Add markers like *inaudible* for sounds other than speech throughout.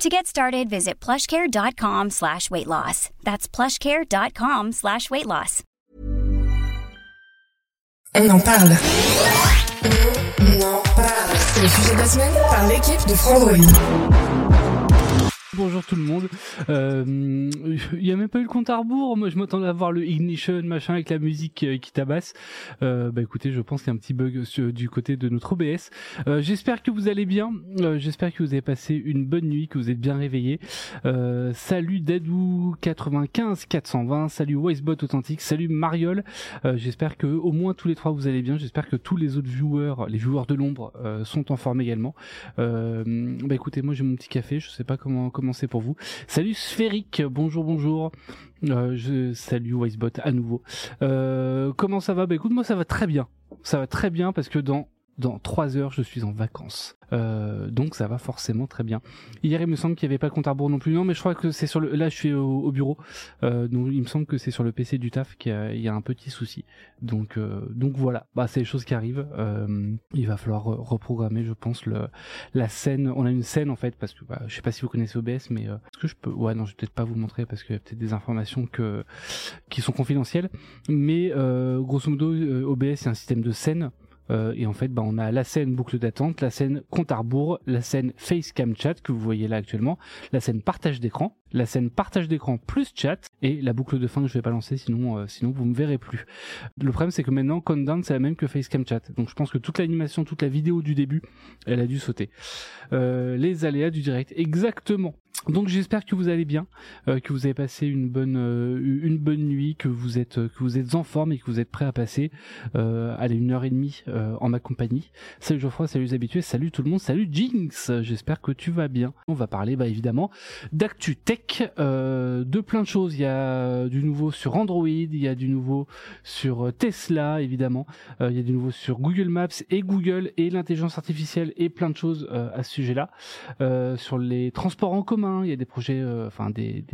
To get started, visit plushcare.com slash weight loss. That's plushcare.com slash weight loss. On en parle. On en parle. C'est le sujet de la semaine par l'équipe de Frandroid. Bonjour tout le monde. Euh, il y a même pas eu le compte à rebours. Moi, je m'attendais à voir le ignition machin avec la musique euh, qui tabasse. Euh, bah écoutez, je pense qu'il y a un petit bug du côté de notre OBS. Euh, j'espère que vous allez bien. Euh, j'espère que vous avez passé une bonne nuit, que vous êtes bien réveillés. Euh, salut Dadou 95 420. Salut Wisebot authentique. Salut Mariol. j'espère que au moins tous les trois vous allez bien. J'espère que tous les autres viewers, les viewers de l'ombre, sont en forme également. bah écoutez, moi j'ai mon petit café. Je sais pas comment comment c'est pour vous. Salut Sphérique, bonjour, bonjour. Euh, je salue Wisebot à nouveau. Euh, comment ça va? Bah écoute, moi ça va très bien. Ça va très bien parce que dans dans trois heures, je suis en vacances. Euh, donc ça va forcément très bien. Hier, il me semble qu'il n'y avait pas compte à rebours non plus. Non, mais je crois que c'est sur le. Là, je suis au, bureau. Euh, donc il me semble que c'est sur le PC du taf qu'il y, a un petit souci. Donc euh, donc voilà. Bah c'est les choses qui arrivent. Euh, il va falloir reprogrammer, je pense, le la scène. On a une scène en fait parce que bah, je sais pas si vous connaissez OBS, mais est-ce que je peux? Ouais, non, je vais peut-être pas vous montrer parce qu'il y a peut-être des informations que qui sont confidentielles. Mais grosso modo, OBS c'est un système de scène euh, et en fait, bah, on a la scène boucle d'attente, la scène compte à rebours, la scène facecam chat que vous voyez là actuellement, la scène partage d'écran, la scène partage d'écran plus chat et la boucle de fin que je vais pas lancer sinon euh, sinon vous me verrez plus. Le problème c'est que maintenant Countdown c'est la même que Facecam Chat. Donc je pense que toute l'animation, toute la vidéo du début, elle a dû sauter. Euh, les aléas du direct exactement. Donc j'espère que vous allez bien, euh, que vous avez passé une bonne une bonne nuit, que vous êtes que vous êtes en forme et que vous êtes prêt à passer allez une heure et demie en ma compagnie. Salut Geoffroy, salut les habitués, salut tout le monde, salut Jinx. J'espère que tu vas bien. On va parler bah évidemment d'actu tech euh, de plein de choses. Il y a du nouveau sur Android, il y a du nouveau sur euh, Tesla, évidemment. Euh, il y a du nouveau sur Google Maps et Google et l'intelligence artificielle et plein de choses à ce sujet-là. sur les transports en commun, il y a des projets, enfin des,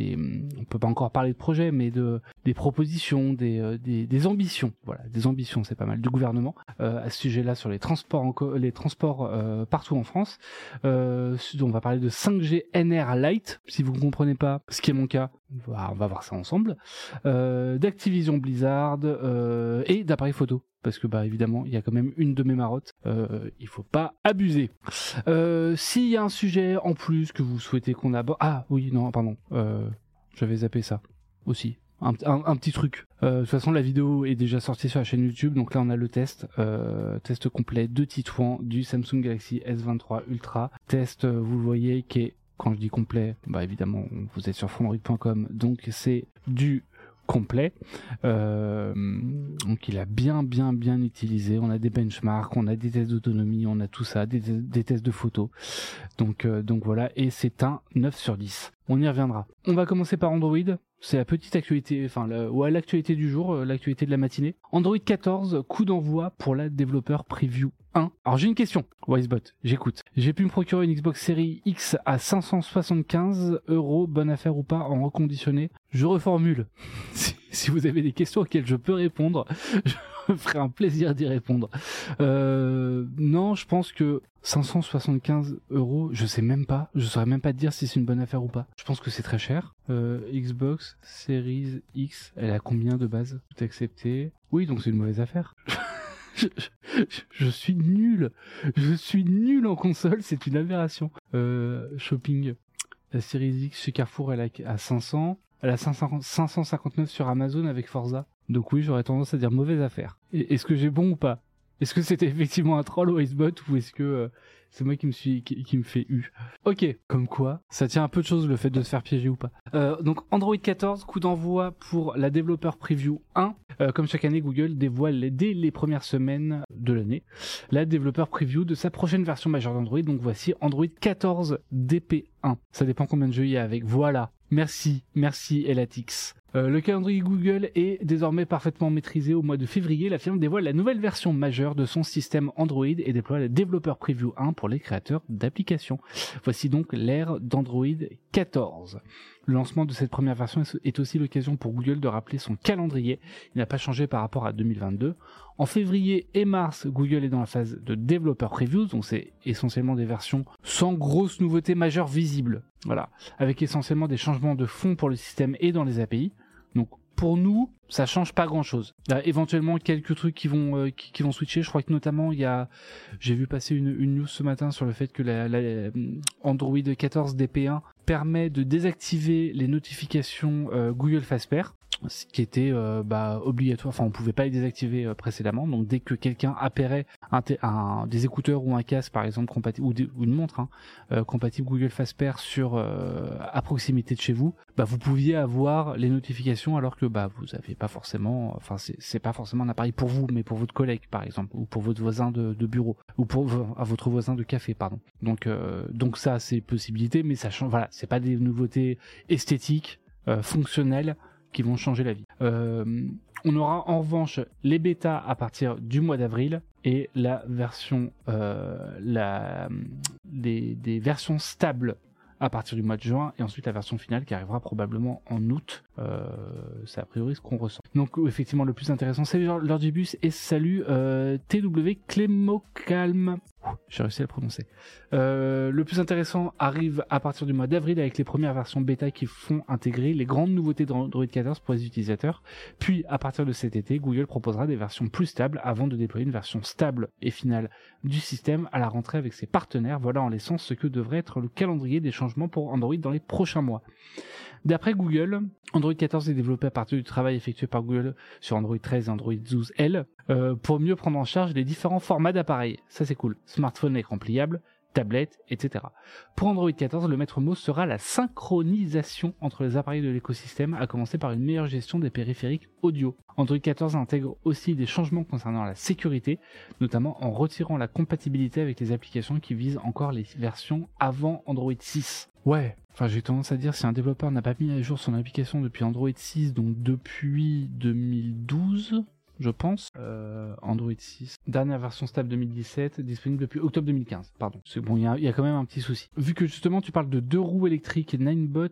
on peut pas encore parler de projets, mais de des propositions, des, des, des ambitions. Voilà, des ambitions, c'est pas mal du gouvernement à ce sujet-là sur les transports en les transports partout en France. on va parler de 5G NR Lite, si vous comprenez pas, ce qui est mon cas, on va, voir ça ensemble, euh, d'Activision Blizzard euh, et d'appareils photo. Parce que bah évidemment, il y a quand même une de mes marottes. Euh, il faut pas abuser. S'il y a un sujet en plus que vous souhaitez qu'on aborde, ah oui non pardon, j'avais zappé ça aussi. Un, petit truc. de toute façon, la vidéo est déjà sortie sur la chaîne YouTube, donc là on a le test, test complet de Titouan du Samsung Galaxy S23 Ultra. Test, vous le voyez, qui est quand je dis complet, bah évidemment, vous êtes sur fondroid.com, donc c'est du complet. Euh, donc il a bien bien bien utilisé. On a des benchmarks, on a des tests d'autonomie, on a tout ça, des, tests de photos. Donc euh, donc voilà, et c'est un 9 sur 10. On y reviendra. On va commencer par Android. C'est la petite actualité, enfin ouais, l'actualité du jour, euh, l'actualité de la matinée. Android 14, coup d'envoi pour la développeur preview alors j'ai une question, Wisebot, j'écoute. J'ai pu me procurer une Xbox Series X à 575 euros, bonne affaire ou pas, en reconditionné. Je reformule. *laughs* si vous avez des questions auxquelles je peux répondre, *laughs* je ferai un plaisir d'y répondre. Euh, non, je pense que 575 euros, je sais même pas, je saurais même pas te dire si c'est une bonne affaire ou pas. Je pense que c'est très cher. Euh, Xbox Series X, elle a combien de base Tout accepté. Oui, donc c'est une mauvaise affaire. *laughs* je, suis nul. Je suis nul en console, c'est une aberration. Euh, shopping. La série X chez Carrefour, elle est à 500. Elle a 559 sur Amazon avec Forza. Donc oui, j'aurais tendance à dire mauvaise affaire. Est-ce que j'ai bon ou pas? Est-ce que c'était effectivement un troll au Icebot ou est-ce que euh, c'est moi qui me suis qui, me fait eu. Ok, comme quoi, ça tient un peu de choses le fait de se faire piéger ou pas. Euh, donc Android 14, coup d'envoi pour la développeur preview 1. Euh, comme chaque année, Google dévoile dès les premières semaines de l'année la développeur preview de sa prochaine version majeure d'Android. Donc voici Android 14 DP1. Ça dépend combien de jeux il y a avec. Voilà. Merci, merci Elatix. Euh, le calendrier Google est désormais parfaitement maîtrisé. Au mois de février, la firme dévoile la nouvelle version majeure de son système Android et déploie la Developer Preview 1 pour les créateurs d'applications. Voici donc l'ère d'Android 14. Le lancement de cette première version est aussi l'occasion pour Google de rappeler son calendrier. Il n'a pas changé par rapport à 2022. En février et mars, Google est dans la phase de Developer Previews, donc c'est essentiellement des versions sans grosses nouveautés majeures visibles. Voilà, avec essentiellement des changements de fond pour le système et dans les API. Donc pour nous, ça change pas grand chose. Il y a éventuellement quelques trucs qui vont euh, qui, vont switcher. Je crois que notamment il y a, j'ai vu passer une, news ce matin sur le fait que la, la euh, Android 14 DP1 permet de désactiver les notifications euh, Google Fastpair ce qui était euh, bah, obligatoire, enfin on pouvait pas les désactiver euh, précédemment, donc dès que quelqu'un appairait un, des écouteurs ou un casque par exemple compatible ou, une montre hein, euh, compatible Google Fastpair sur à proximité de chez vous, bah vous pouviez avoir les notifications alors que bah vous avez pas forcément, enfin c'est pas forcément un appareil pour vous, mais pour votre collègue par exemple ou pour votre voisin de, de bureau ou pour à votre voisin de café pardon. Donc donc ça c'est possibilité, mais ça change, voilà, c'est pas des nouveautés esthétiques, fonctionnelles qui vont changer la vie. Euh, on aura en revanche les bêtas à partir du mois d'avril et la version, euh, la, des, des versions stables à partir du mois de juin et ensuite la version finale qui arrivera probablement en août. Euh, c'est a priori ce qu'on ressent. Donc effectivement le plus intéressant c'est l'heure du bus et salut euh, TW Clémocalm. J'ai réussi à le prononcer. Euh, le plus intéressant arrive à partir du mois d'avril avec les premières versions bêta qui font intégrer les grandes nouveautés d'Android 14 pour les utilisateurs. Puis à partir de cet été, Google proposera des versions plus stables avant de déployer une version stable et finale du système à la rentrée avec ses partenaires. Voilà en l'essence ce que devrait être le calendrier des pour Android dans les prochains mois. D'après Google, Android 14 est développé à partir du travail effectué par Google sur Android 13 et Android 12L euh, pour mieux prendre en charge les différents formats d'appareils. Ça c'est cool. Smartphone, écran pliable, tablette, etc. Pour Android 14, le maître mot sera la synchronisation entre les appareils de l'écosystème, à commencer par une meilleure gestion des périphériques audio. Android 14 intègre aussi des changements concernant la sécurité, notamment en retirant la compatibilité avec les applications qui visent encore les versions avant Android 6. Ouais, Enfin, j'ai tendance à dire si un développeur n'a pas mis à jour son application depuis Android 6, donc depuis 2012, je pense. Euh, Android 6, dernière version stable 2017, disponible depuis octobre 2015. Pardon. C'est bon, il y, y a, quand même un petit souci. Vu que justement tu parles de deux roues électriques, Ninebot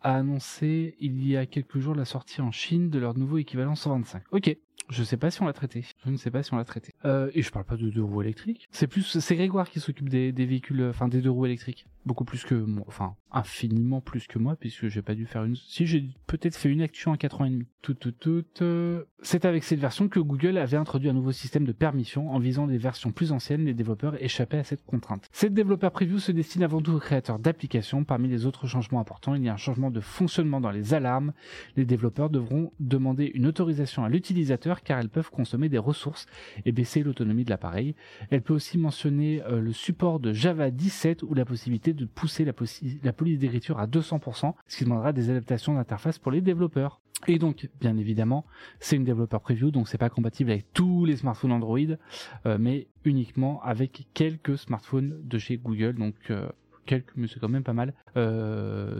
a annoncé il y a quelques jours la sortie en Chine de leur nouveau équivalent 125. Ok, je sais pas si on l'a traité. Je ne sais pas si on l'a traité. Euh, et je parle pas de deux roues électriques. C'est plus, c'est Grégoire qui s'occupe des, des véhicules, enfin des deux roues électriques beaucoup plus que moi, enfin infiniment plus que moi puisque j'ai pas dû faire une. Si j'ai peut-être fait une action à 4 ans et demi. Tout, tout, tout. Euh, c'est avec cette version que Google avait introduit un nouveau système de permission en visant les versions plus anciennes. Les développeurs échappaient à cette contrainte. Cette développeur preview se destine avant tout aux créateurs d'applications. Parmi les autres changements importants, il y a un changement de fonctionnement dans les alarmes. Les développeurs devront demander une autorisation à l'utilisateur car elles peuvent consommer des ressources et baisser l'autonomie de l'appareil. Elle peut aussi mentionner euh, le support de Java 17 ou la possibilité de pousser la, police d'écriture à 200%, ce qui demandera des adaptations d'interface pour les développeurs. Et donc, bien évidemment, c'est une développeur preview, donc c'est pas compatible avec tous les smartphones Android, euh, mais uniquement avec quelques smartphones de chez Google, donc euh, quelques, mais c'est quand même pas mal,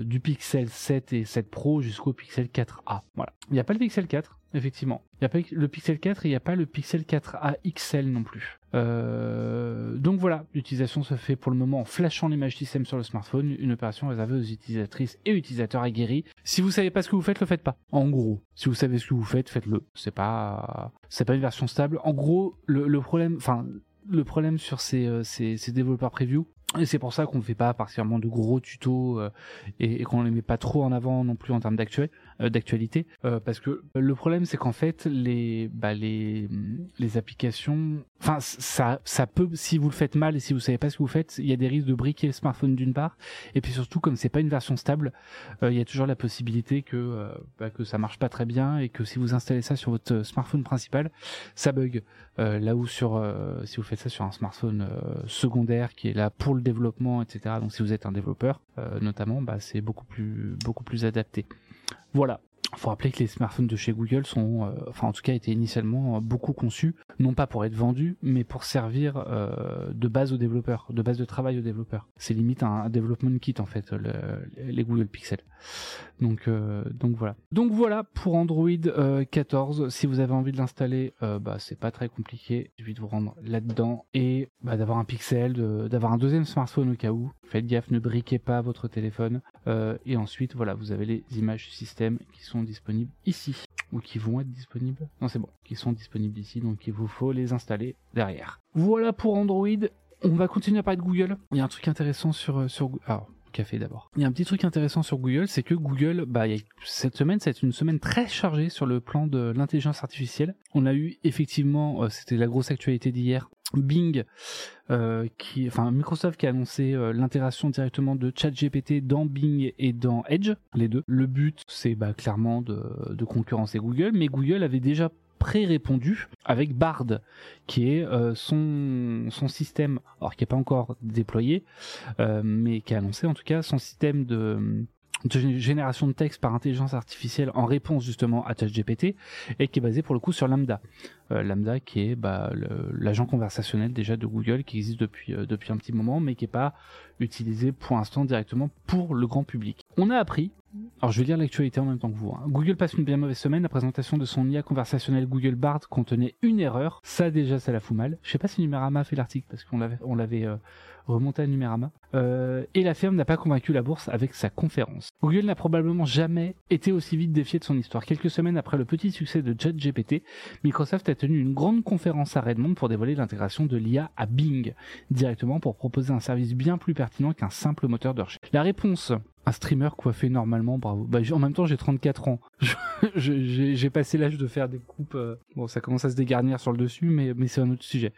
du Pixel 7 et 7 Pro jusqu'au Pixel 4a. Voilà. Il n'y a pas le Pixel 4, effectivement. Il n'y a pas le Pixel 4 et il n'y a pas le Pixel 4a XL non plus. Euh, donc voilà, l'utilisation se fait pour le moment en flashant l'image système sur le smartphone, une opération réservée aux utilisatrices et utilisateurs aguerris. Si vous savez pas ce que vous faites, le faites pas. En gros, si vous savez ce que vous faites, faites-le. C'est pas, c'est pas une version stable. En gros, le, problème, enfin, le problème sur ces, euh, ces, ces développeurs preview, c'est pour ça qu'on ne fait pas particulièrement de gros tutos euh, et, qu'on ne les met pas trop en avant non plus en termes euh, d'actualité. Euh, parce que le problème, c'est qu'en fait, les, bah, applications, enfin, ça, peut, si vous le faites mal et si vous savez pas ce que vous faites, il y a des risques de briquer le smartphone d'une part. Et puis surtout, comme c'est pas une version stable, il y a toujours la possibilité que, bah, que ça marche pas très bien et que si vous installez ça sur votre smartphone principal, ça bug. là où sur, si vous faites ça sur un smartphone secondaire qui est là pour le développement, etc. Donc si vous êtes un développeur, euh, notamment, bah, c'est beaucoup plus beaucoup plus adapté. Voilà. Il faut rappeler que les smartphones de chez Google sont, euh, enfin en tout cas étaient initialement beaucoup conçus, non pas pour être vendus, mais pour servir euh, de base aux développeurs, de base de travail aux développeurs. C'est limite un, un development kit en fait, le, les Google Pixel. Donc, donc voilà. Donc voilà pour Android 14. Si vous avez envie de l'installer, bah c'est pas très compliqué. Il suffit de vous rendre là-dedans et bah, d'avoir un Pixel, d'avoir un deuxième smartphone au cas où. Faites gaffe, ne briquez pas votre téléphone. et ensuite, voilà, vous avez les images du système qui sont disponibles ici ou qui vont être disponibles. Non, c'est bon, qui sont disponibles ici, donc il vous faut les installer derrière. Voilà pour Android. On va continuer à parler de Google. Il y a un truc intéressant sur euh, sur alors café d'abord. Il y a un petit truc intéressant sur Google, c'est que Google, bah, cette semaine, c'est une semaine très chargée sur le plan de l'intelligence artificielle. On a eu effectivement, euh, c'était la grosse actualité d'hier, Bing, euh, qui, enfin Microsoft qui a annoncé euh, l'intégration directement de ChatGPT dans Bing et dans Edge, les deux. Le but, c'est bah, clairement de, de concurrencer Google, mais Google avait déjà pré-répondu avec Bard, qui est euh, son, son système, alors qui n'est pas encore déployé, euh, mais qui a annoncé en tout cas son système de génération de texte par intelligence artificielle en réponse justement à ChatGPT et qui est basé pour le coup sur Lambda. Euh, Lambda qui est bah, l'agent conversationnel déjà de Google qui existe depuis, depuis un petit moment mais qui n'est pas utilisé pour l'instant directement pour le grand public. On a appris, alors je vais lire l'actualité en même temps que vous, hein. Google passe une bien mauvaise semaine, la présentation de son IA conversationnel Google Bard contenait une erreur, ça déjà ça la fout mal. Je sais pas si Numérama a fait l'article parce qu'on l'avait, l'avait euh, remonté à Numérama. Euh, et la firme n'a pas convaincu la bourse avec sa conférence. Google n'a probablement jamais été aussi vite défié de son histoire. Quelques semaines après le petit succès de ChatGPT, Microsoft a tenu une grande conférence à Redmond pour dévoiler l'intégration de l'IA à Bing, directement pour proposer un service bien plus pertinent qu'un simple moteur de recherche. La réponse un streamer coiffé normalement, bravo. Bah, en même temps, j'ai 34 ans. *laughs* j'ai passé l'âge de faire des coupes. Euh, bon, ça commence à se dégarnir sur le dessus, mais, c'est un autre sujet.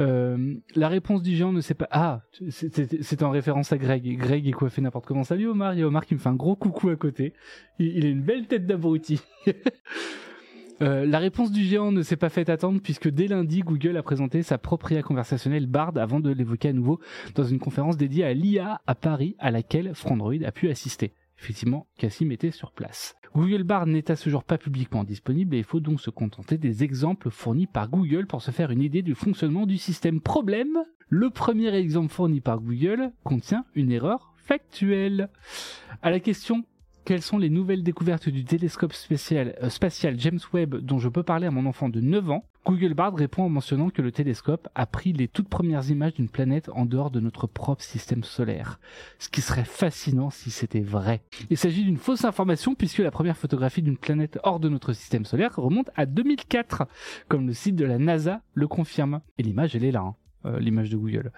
Euh, la réponse du géant ne sait pas. Ah, c'est en référence à Greg. Greg est coiffé n'importe comment. Salut Omar. Il y a Omar qui me fait un gros coucou à côté. Il, il a une belle tête d'abruti. *laughs* Euh, la réponse du géant ne s'est pas fait attendre puisque dès lundi, Google a présenté sa propre IA conversationnelle Bard avant de l'évoquer à nouveau dans une conférence dédiée à l'IA à Paris à laquelle Frandroid a pu assister. Effectivement, Cassim était sur place. Google Bard n'est à ce jour pas publiquement disponible et il faut donc se contenter des exemples fournis par Google pour se faire une idée du fonctionnement du système. Problème, le premier exemple fourni par Google contient une erreur factuelle. À la question quelles sont les nouvelles découvertes du télescope spatial, euh, spatial James Webb dont je peux parler à mon enfant de 9 ans? Google Bard répond en mentionnant que le télescope a pris les toutes premières images d'une planète en dehors de notre propre système solaire. Ce qui serait fascinant si c'était vrai. Il s'agit d'une fausse information puisque la première photographie d'une planète hors de notre système solaire remonte à 2004, comme le site de la NASA le confirme. Et l'image, elle est là. Hein. Euh, l'image de Google.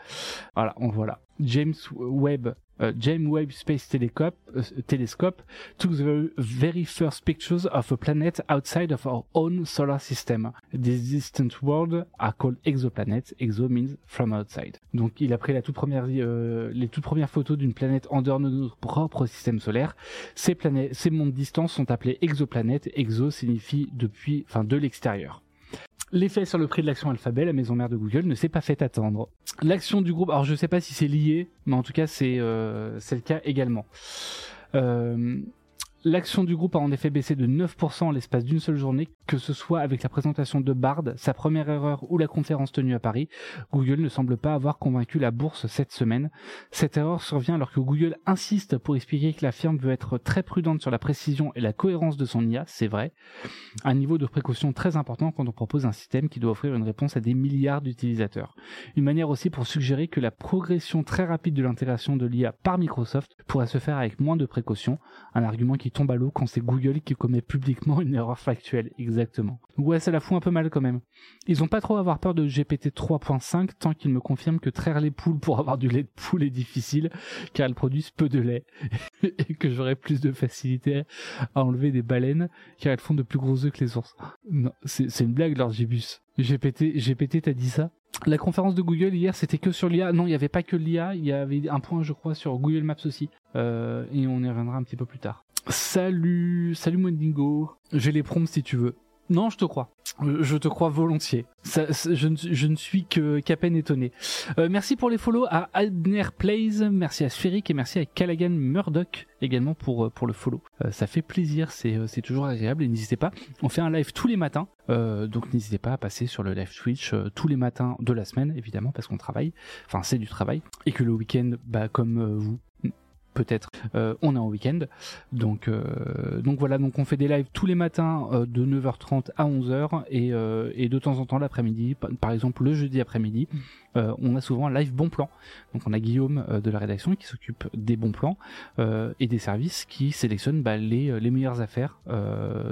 Voilà, on voit James Webb Uh, James Webb Space Telescope, uh, Telescope took the very first pictures of a planet outside of our own solar system. These distant worlds are called exoplanets. Exo means from outside. Donc, il a pris la toute première, euh, les toutes premières photos d'une planète en dehors de notre propre système solaire. Ces planètes, ces mondes distants sont appelés exoplanètes. Exo signifie depuis, enfin, de l'extérieur. L'effet sur le prix de l'action Alphabet, la maison mère de Google, ne s'est pas fait attendre. L'action du groupe, alors je ne sais pas si c'est lié, mais en tout cas c'est euh, le cas également. Euh, L'action du groupe a en effet baissé de 9% en l'espace d'une seule journée, que ce soit avec la présentation de Bard, sa première erreur ou la conférence tenue à Paris. Google ne semble pas avoir convaincu la bourse cette semaine. Cette erreur survient alors que Google insiste pour expliquer que la firme veut être très prudente sur la précision et la cohérence de son IA, c'est vrai. Un niveau de précaution très important quand on propose un système qui doit offrir une réponse à des milliards d'utilisateurs. Une manière aussi pour suggérer que la progression très rapide de l'intégration de l'IA par Microsoft pourrait se faire avec moins de précautions, un argument qui tombe quand c'est Google qui commet publiquement une erreur factuelle, exactement. Ouais, ça la fout un peu mal quand même. Ils ont pas trop à avoir peur de GPT 3.5 tant qu'ils me confirment que traire les poules pour avoir du lait de poule est difficile, car elles produisent peu de lait, *laughs* et que j'aurai plus de facilité à enlever des baleines, car elles font de plus gros œufs que les ours. Non, c'est une blague, leur Gibus. GPT, GPT, t'as dit ça? La conférence de Google hier, c'était que sur l'IA. Non, il n'y avait pas que l'IA. Il y avait un point, je crois, sur Google Maps aussi. Euh, et on y reviendra un petit peu plus tard. Salut, salut Mwendingo. J'ai les prompts si tu veux. Non, je te crois. Je te crois volontiers. Ça, je, ne, je, ne, suis que qu'à peine étonné. Euh, merci pour les follow à Adner Plays, merci à Sphérique et merci à Callaghan Murdoch également pour euh, pour le follow. Euh, ça fait plaisir, c'est c'est toujours agréable et n'hésitez pas. On fait un live tous les matins, donc n'hésitez pas à passer sur le live Twitch tous les matins de la semaine évidemment parce qu'on travaille. Enfin c'est du travail et que le week-end, bah comme vous, peut-être euh, on est en week-end. Donc euh, voilà on fait des lives tous les matins euh, de 9h30 à 11h et, et de temps en temps l'après-midi par exemple le jeudi après-midi on a souvent un live bon plan. Donc on a Guillaume de la rédaction qui s'occupe des bons plans et des services qui sélectionnent bah, les, meilleures affaires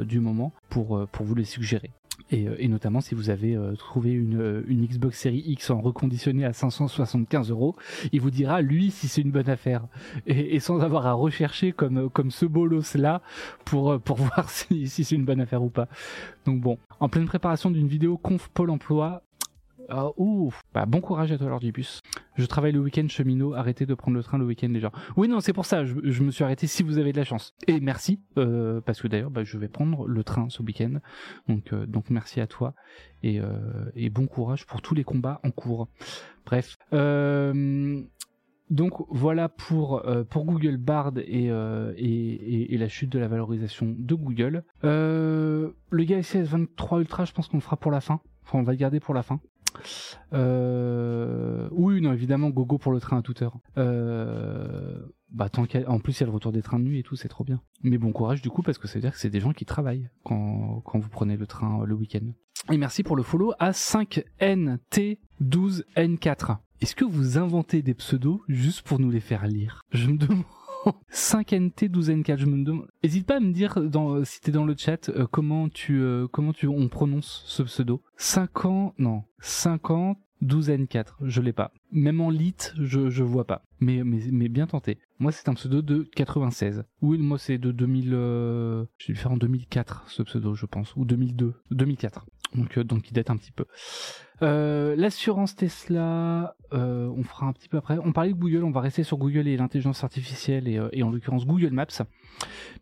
du moment pour vous les suggérer et, euh, et, notamment si vous avez euh, trouvé une, euh, une, Xbox Series X en reconditionné à 575 euros, il vous dira lui si c'est une bonne affaire et, et, sans avoir à rechercher comme comme ce bolos là pour pour *laughs* voir si, si c'est une bonne affaire ou pas. Donc bon, en pleine préparation d'une vidéo conf Pôle Emploi, ah. Bah, bon courage à toi, Lord bus. Je travaille le week-end cheminot, arrêtez de prendre le train le week-end les gens. Oui, non, c'est pour ça, je, me suis arrêté si vous avez de la chance. Et merci, euh, parce que d'ailleurs, bah, je vais prendre le train ce week-end. Donc, euh, merci à toi. Et, euh, et bon courage pour tous les combats en cours. Bref. donc voilà pour Google Bard et, et, la chute de la valorisation de Google. le Galaxy S23 Ultra, je pense qu'on le fera pour la fin. Enfin, on va le garder pour la fin. Euh... Oui, non, évidemment, gogo pour le train à toute heure. Euh... Bah, tant en plus, il y a le retour des trains de nuit et tout, c'est trop bien. Mais bon courage du coup, parce que ça veut dire que c'est des gens qui travaillent quand, quand vous prenez le train euh, le week-end. Et merci pour le follow à 5NT12N4. Est-ce que vous inventez des pseudos juste pour nous les faire lire? Je me demande. 5NT 12N4, je me demande. N'hésite pas à me dire dans, si t'es dans le chat euh, comment tu euh, comment tu on prononce ce pseudo. 5 ans, non, 50 12N4, je l'ai pas. Même en lit, je je vois pas. Mais mais bien tenté. Moi c'est un pseudo de 96. Oui, moi c'est de 2000 euh... je vais le faire en 2004 ce pseudo, je pense ou 2002, 2004. Donc euh, donc il date un petit peu. Euh, l'assurance Tesla, euh, on fera un petit peu après. On parlait de Google, on va rester sur Google et l'intelligence artificielle et, et, en l'occurrence Google Maps,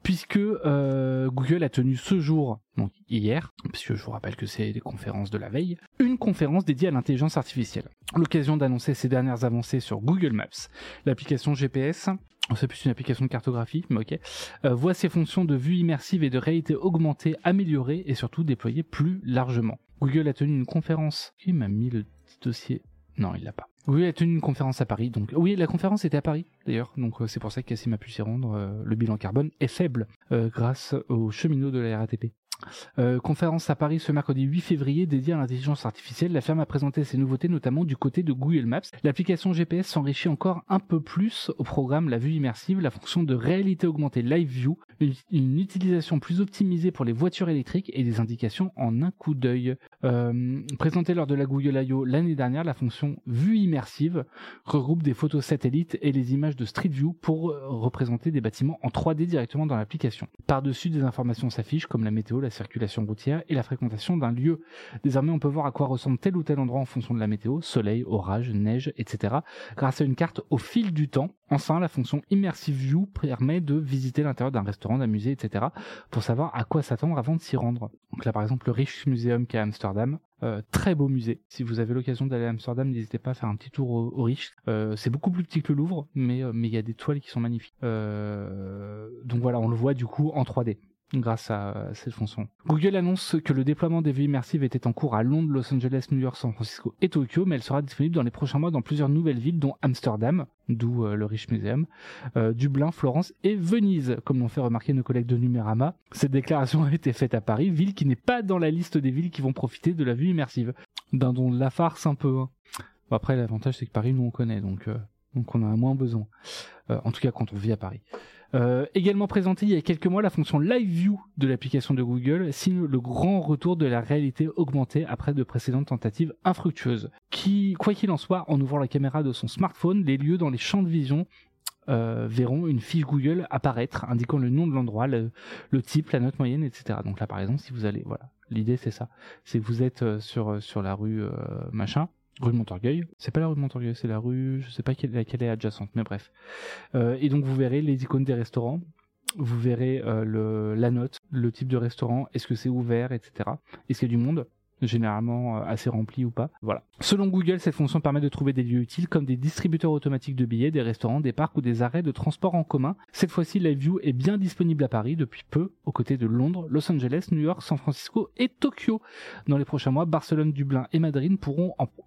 puisque Google a tenu ce jour, donc hier, puisque je vous rappelle que c'est des conférences de la veille, une conférence dédiée à l'intelligence artificielle. L'occasion d'annoncer ses dernières avancées sur Google Maps, l'application GPS, c'est plus une application de cartographie, mais ok, voit ses fonctions de vue immersive et de réalité augmentée améliorées et surtout déployées plus largement. Google a tenu une conférence. Qui m'a mis le dossier? Non, il l'a pas. Google a tenu une conférence à Paris. Donc oui, la conférence était à Paris d'ailleurs. Donc euh, c'est pour ça que Cassim a pu s'y rendre. Euh, le bilan carbone est faible euh, grâce aux cheminots de la RATP. Euh, conférence à Paris ce mercredi 8 février dédiée à l'intelligence artificielle. La firme a présenté ses nouveautés notamment du côté de Google Maps. L'application GPS s'enrichit encore un peu plus au programme la vue immersive, la fonction de réalité augmentée Live View, une, utilisation plus optimisée pour les voitures électriques et des indications en un coup d'œil. Euh, présentée lors de la Google I.O. l'année dernière, la fonction vue immersive regroupe des photos satellites et les images de Street View pour représenter des bâtiments en 3D directement dans l'application. Par-dessus, des informations s'affichent comme la météo, la circulation routière et la fréquentation d'un lieu. Désormais, on peut voir à quoi ressemble tel ou tel endroit en fonction de la météo, soleil, orage, neige, etc. grâce à une carte au fil du temps. Enfin, la fonction Immersive View permet de visiter l'intérieur d'un restaurant, d'un musée, etc. pour savoir à quoi s'attendre avant de s'y rendre. Donc là, par exemple, le Rich Museum qui est à Amsterdam, euh, très beau musée. Si vous avez l'occasion d'aller à Amsterdam, n'hésitez pas à faire un petit tour au, Rich. Euh, c'est beaucoup plus petit que le Louvre, mais euh, mais il y a des toiles qui sont magnifiques. donc voilà, on le voit du coup en 3D grâce à cette fonction. Google annonce que le déploiement des vues immersives était en cours à Londres, Los Angeles, New York, San Francisco et Tokyo, mais elle sera disponible dans les prochains mois dans plusieurs nouvelles villes, dont Amsterdam, d'où euh, le Rich Museum, euh, Dublin, Florence et Venise, comme l'ont fait remarquer nos collègues de Numérama. Cette déclaration a été faite à Paris, ville qui n'est pas dans la liste des villes qui vont profiter de la vue immersive. D'un don de la farce un peu. Hein. Bon, après, l'avantage c'est que Paris, nous on connaît, donc, euh, donc on en a moins besoin. en tout cas, quand on vit à Paris. Euh, également présenté il y a quelques mois, la fonction Live View de l'application de Google signe le grand retour de la réalité augmentée après de précédentes tentatives infructueuses. Qui, quoi qu'il en soit, en ouvrant la caméra de son smartphone, les lieux dans les champs de vision euh, verront une fiche Google apparaître indiquant le nom de l'endroit, le, type, la note moyenne, etc. Donc là, par exemple, si vous allez, voilà, l'idée c'est ça, c'est que vous êtes euh, sur sur la rue machin, rue de Montorgueil. C'est pas la rue de Montorgueil, c'est la rue, je sais pas quelle, laquelle est adjacente, mais bref. Euh, et donc vous verrez les icônes des restaurants. vous verrez le, la note, le type de restaurant, est-ce que c'est ouvert, etc. Est-ce qu'il y a du monde? Généralement euh, assez rempli ou pas. Voilà. Selon Google, cette fonction permet de trouver des lieux utiles comme des distributeurs automatiques de billets, des restaurants, des parcs ou des arrêts de transport en commun. Cette fois-ci, Live View est bien disponible à Paris depuis peu, aux côtés de Londres, Los Angeles, New York, San Francisco et Tokyo. Dans les prochains mois, Barcelone, Dublin et Madrid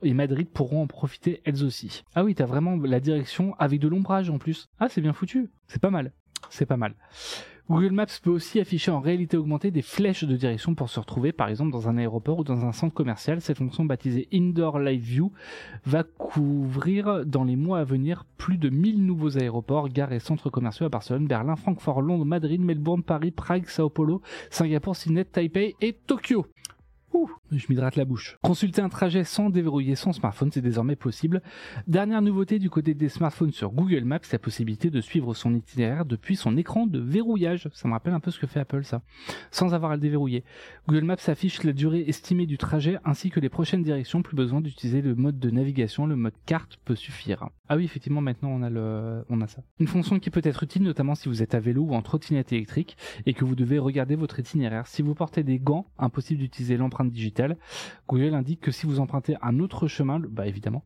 et Madrid pourront en profiter elles aussi. Ah oui, t'as vraiment la direction avec de l'ombrage en plus. Ah, c'est bien foutu. C'est pas mal. C'est pas mal. Google Maps peut aussi afficher en réalité augmentée des flèches de direction pour se retrouver par exemple dans un aéroport ou dans un centre commercial. Cette fonction baptisée Indoor Live View va couvrir dans les mois à venir plus de 1000 nouveaux aéroports, gares et centres commerciaux à Barcelone, Berlin, Francfort, Londres, Madrid, Melbourne, Paris, Prague, Sao Paulo, Singapour, Sydney, Taipei et Tokyo je m'hydrate la bouche. Consulter un trajet sans déverrouiller son smartphone, c'est désormais possible. Dernière nouveauté du côté des smartphones sur Google Maps, la possibilité de suivre son itinéraire depuis son écran de verrouillage. Ça me rappelle un peu ce que fait Apple, ça. Sans avoir à le déverrouiller. Google Maps affiche la durée estimée du trajet ainsi que les prochaines directions. Plus besoin d'utiliser le mode de navigation. Le mode carte peut suffire. Ah oui, effectivement, maintenant on a le, on a ça. Une fonction qui peut être utile notamment si vous êtes à vélo ou en trottinette électrique et que vous devez regarder votre itinéraire. Si vous portez des gants, impossible d'utiliser l'empreinte Google indique que si vous empruntez un autre chemin, bah évidemment,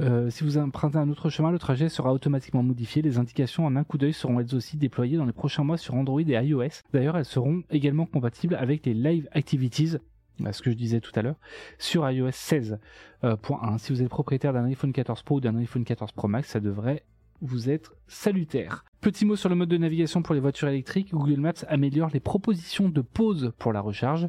euh, si vous empruntez un autre chemin, le trajet sera automatiquement modifié. Les indications en un coup d'œil seront elles aussi déployées dans les prochains mois sur Android et iOS. D'ailleurs, elles seront également compatibles avec les Live Activities bah, ce que je disais tout à l'heure, sur iOS 16.1. Euh, si vous êtes propriétaire d'un iPhone 14 Pro ou d'un iPhone 14 Pro Max, ça devrait vous être salutaire. Petit mot sur le mode de navigation pour les voitures électriques. Google Maps améliore les propositions de pause pour la recharge.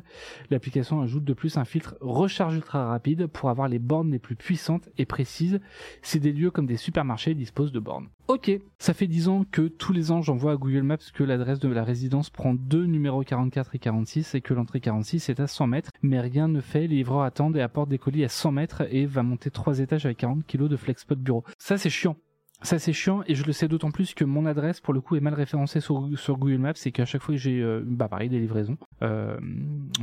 L'application ajoute de plus un filtre recharge ultra rapide pour avoir les bornes les plus puissantes et précises si des lieux comme des supermarchés disposent de bornes. Ok, ça fait 10 ans que tous les ans j'envoie à Google Maps que l'adresse de la résidence prend deux numéros 44 et 46 et que l'entrée 46 est à 100 mètres, mais rien ne fait, les livreurs attendent et apportent des colis à 100 mètres et va monter 3 étages avec 40 kg de FlexPod bureau. Ça c'est chiant. Ça c'est chiant et je le sais d'autant plus que mon adresse pour le coup est mal référencée sur, Google Maps et qu'à chaque fois que j'ai euh, bah pareil des livraisons, euh,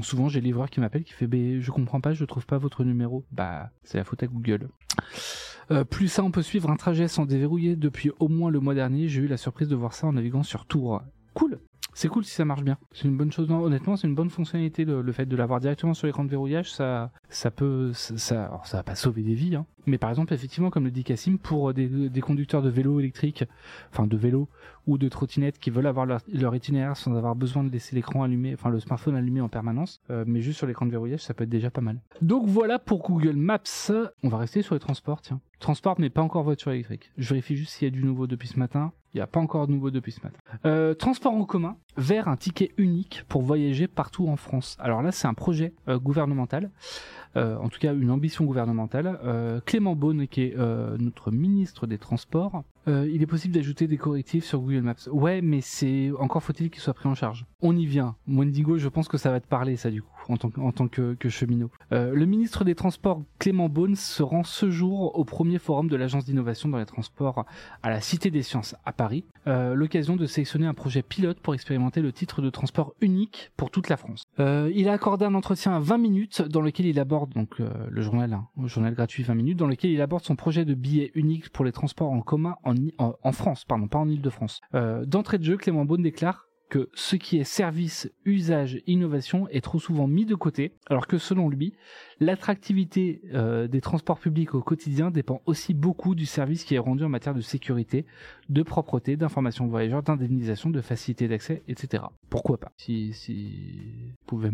souvent j'ai le livreur qui m'appelle qui fait bah, je comprends pas, je trouve pas votre numéro. Bah c'est la faute à Google. Euh, plus ça on peut suivre un trajet sans déverrouiller depuis au moins le mois dernier. J'ai eu la surprise de voir ça en naviguant sur Tour. Cool c'est cool si ça marche bien. C'est une bonne chose. honnêtement, c'est une bonne fonctionnalité le, fait de l'avoir directement sur l'écran de verrouillage. Ça, ça peut, ça, ça va pas sauver des vies, hein. Mais par exemple, effectivement, comme le dit Cassim, pour des, des conducteurs de vélo électrique, enfin de vélo ou de trottinette qui veulent avoir leur, itinéraire sans avoir besoin de laisser l'écran allumé, enfin le smartphone allumé en permanence, euh, mais juste sur l'écran de verrouillage, ça peut être déjà pas mal. Donc voilà pour Google Maps. On va rester sur les transports, tiens. Transport, mais pas encore voiture électrique. Je vérifie juste s'il y a du nouveau depuis ce matin. Il n'y a pas encore de nouveau depuis ce matin. Euh, transport en commun vers un ticket unique pour voyager partout en France. Alors là, c'est un projet euh, gouvernemental. En tout cas une ambition gouvernementale. Clément Beaune, qui est notre ministre des Transports, il est possible d'ajouter des correctifs sur Google Maps. Ouais, mais c'est encore faut-il qu'il soit pris en charge. On y vient. Wendigo, je pense que ça va te parler, ça, du coup, en tant, que, cheminot. le ministre des Transports, Clément Beaune, se rend ce jour au premier forum de l'Agence d'innovation dans les transports à la Cité des Sciences à Paris. L'occasion de sélectionner un projet pilote pour expérimenter le titre de transport unique pour toute la France. il a accordé un entretien à 20 minutes dans lequel il aborde donc euh, le journal, hein, le journal gratuit 20 minutes, dans lequel il aborde son projet de billet unique pour les transports en commun en, France, pardon, pas en Ile-de-France. Euh, d'entrée de jeu, Clément Beaune déclare que ce qui est service, usage, innovation est trop souvent mis de côté, alors que selon lui, l'attractivité euh, des transports publics au quotidien dépend aussi beaucoup du service qui est rendu en matière de sécurité, de propreté, d'information voyageurs, d'indemnisation, de facilité d'accès, etc. Pourquoi pas? Si, si vous pouvez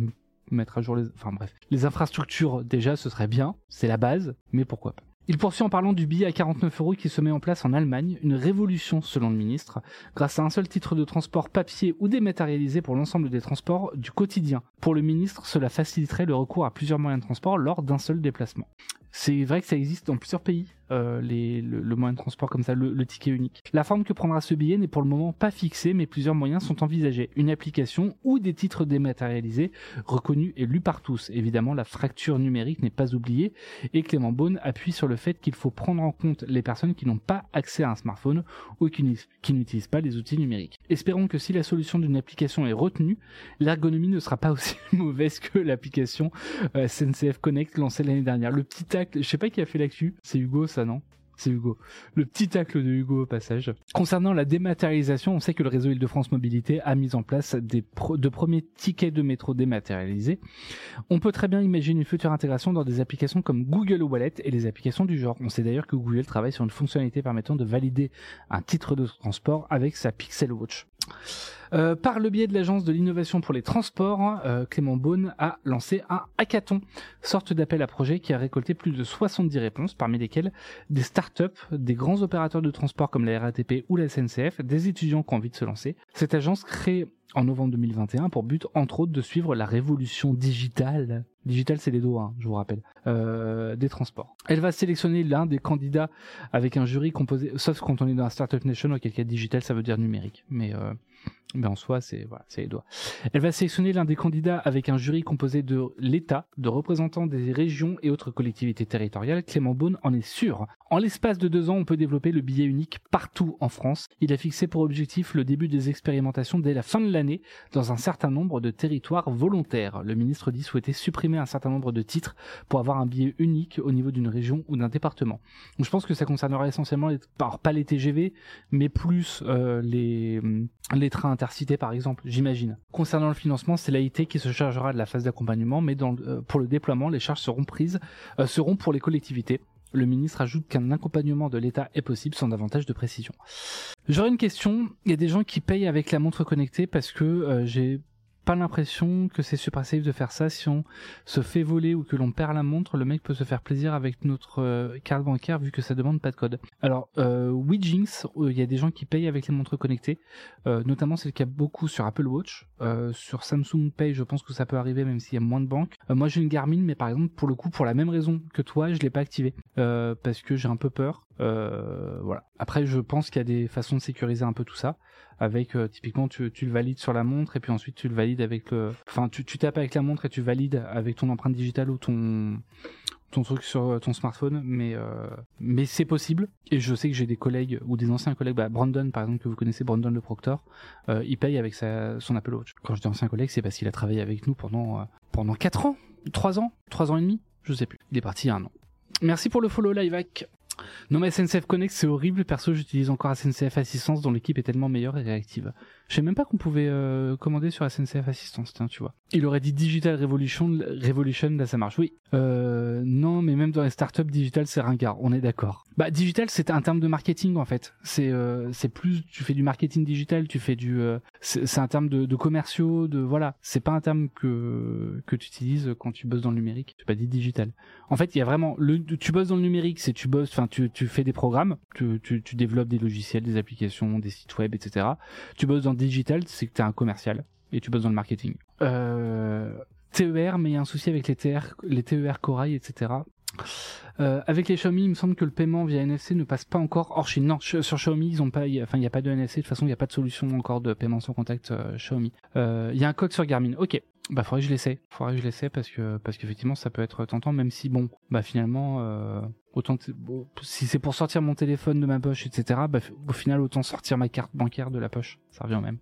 mettre à jour les, enfin bref, les infrastructures déjà, ce serait bien, c'est la base, mais pourquoi pas? Il poursuit en parlant du billet à 49 euros qui se met en place en Allemagne, une révolution selon le ministre, grâce à un seul titre de transport papier ou dématérialisé pour l'ensemble des transports du quotidien. Pour le ministre, cela faciliterait le recours à plusieurs moyens de transport lors d'un seul déplacement. C'est vrai que ça existe dans plusieurs pays, euh, le, moyen de transport comme ça, le, ticket unique. La forme que prendra ce billet n'est pour le moment pas fixée, mais plusieurs moyens sont envisagés. Une application ou des titres dématérialisés, reconnus et lus par tous. Évidemment, la fracture numérique n'est pas oubliée, et Clément Beaune appuie sur le fait qu'il faut prendre en compte les personnes qui n'ont pas accès à un smartphone ou qui n'utilisent pas les outils numériques. Espérons que si la solution d'une application est retenue, l'ergonomie ne sera pas *laughs* aussi mauvaise que l'application euh, SNCF Connect lancée l'année dernière. Le petit je sais pas qui a fait l'actu. C'est Hugo, ça, non? C'est Hugo. Le petit tacle de Hugo au passage. Concernant la dématérialisation, on sait que le réseau Île-de-France Mobilité a mis en place des de premiers tickets de métro dématérialisés. On peut très bien imaginer une future intégration dans des applications comme Google Wallet et les applications du genre. On sait d'ailleurs que Google travaille sur une fonctionnalité permettant de valider un titre de transport avec sa Pixel Watch. Euh, par le biais de l'agence de l'innovation pour les transports, euh, Clément Beaune a lancé un hackathon, sorte d'appel à projet qui a récolté plus de 70 réponses, parmi lesquelles des startups, des grands opérateurs de transport comme la RATP ou la SNCF, des étudiants qui ont envie de se lancer. Cette agence crée en novembre 2021 pour but entre autres de suivre la révolution digitale digital c'est les doigts hein, je vous rappelle. Euh, des transports. Elle va sélectionner l'un des candidats avec un jury composé sauf quand on est dans un startup nation auquel cas digital ça veut dire numérique. Mais euh, mais en soi, c'est les doigts. Elle va sélectionner l'un des candidats avec un jury composé de l'État, de représentants des régions et autres collectivités territoriales. Clément Beaune en est sûr. En l'espace de deux ans, on peut développer le billet unique partout en France. Il a fixé pour objectif le début des expérimentations dès la fin de l'année dans un certain nombre de territoires volontaires. Le ministre dit souhaiter supprimer un certain nombre de titres pour avoir un billet unique au niveau d'une région ou d'un département. Je pense que ça concernera essentiellement, les, pas les TGV, mais plus euh, les les trains intercités par exemple, j'imagine. Concernant le financement, c'est l'AIT qui se chargera de la phase d'accompagnement, mais dans, euh, pour le déploiement, les charges seront prises, euh, seront pour les collectivités. Le ministre ajoute qu'un accompagnement de l'État est possible sans davantage de précision. J'aurais une question. Il y a des gens qui payent avec la montre connectée parce que euh, j'ai pas l'impression que c'est super safe de faire ça. Si on se fait voler ou que l'on perd la montre, le mec peut se faire plaisir avec notre euh, carte bancaire vu que ça demande pas de code. Alors, euh, euh, il y a des gens qui payent avec les montres connectées. Euh, notamment, c'est le cas beaucoup sur Apple Watch. sur Samsung Pay, je pense que ça peut arriver même s'il y a moins de banques. moi, j'ai une Garmin, mais par exemple, pour le coup, pour la même raison que toi, je l'ai pas activé parce que j'ai un peu peur. voilà. Après, je pense qu'il y a des façons de sécuriser un peu tout ça avec euh, typiquement tu, le valides sur la montre et puis ensuite tu le valides avec le enfin tu, tapes avec la montre et tu valides avec ton empreinte digitale ou ton truc sur euh, ton smartphone mais euh, mais c'est possible. Et je sais que j'ai des collègues ou des anciens collègues bah, Brandon par exemple que vous connaissez Brandon le Proctor il paye avec son Apple Watch. Quand je dis ancien collègue c'est parce qu'il a travaillé avec nous pendant pendant 4 ans 3 ans 3 ans et demi je sais plus. Il est parti il y a un an. Merci pour le follow live non mais SNCF Connect c'est horrible, perso j'utilise encore SNCF Assistance dont l'équipe est tellement meilleure et réactive. Je sais même pas qu'on pouvait euh, commander sur SNCF Assistance, tiens tu vois. Il aurait dit Digital Revolution, Revolution là ça marche. Oui. Euh, non mais même dans les startups digital c'est ringard, on est d'accord. Bah digital c'est un terme de marketing en fait. C'est euh, c'est plus tu fais du marketing digital, tu fais du euh, c'est un terme de, de commerciaux, de voilà. C'est pas un terme que que tu utilises quand tu bosses dans le numérique. Tu pas dit digital. En fait il y a vraiment le tu bosses dans le numérique, c'est tu bosses, enfin tu tu fais des programmes, tu, tu tu développes des logiciels, des applications, des sites web, etc. Tu bosses dans digital, c'est que tu es un commercial et tu bosses dans le marketing. Euh, TER, mais il y a un souci avec les TR, les TER Corail, etc. Euh, avec les Xiaomi, il me semble que le paiement via NFC ne passe pas encore hors Chine. Non, sur Xiaomi, ils ont pas, il n'y a pas de NFC. De toute façon, il n'y a pas de solution encore de paiement sans contact euh, Xiaomi. Euh, il y a un code sur Garmin. Ok. Bah, faudrait que je l'essaie. Faudrait que je l'essaie parce que, parce qu'effectivement, ça peut être tentant, même si bon, bah, finalement, autant si c'est pour sortir mon téléphone de ma poche, etc. Bah, au final, autant sortir ma carte bancaire de la poche, ça revient au même.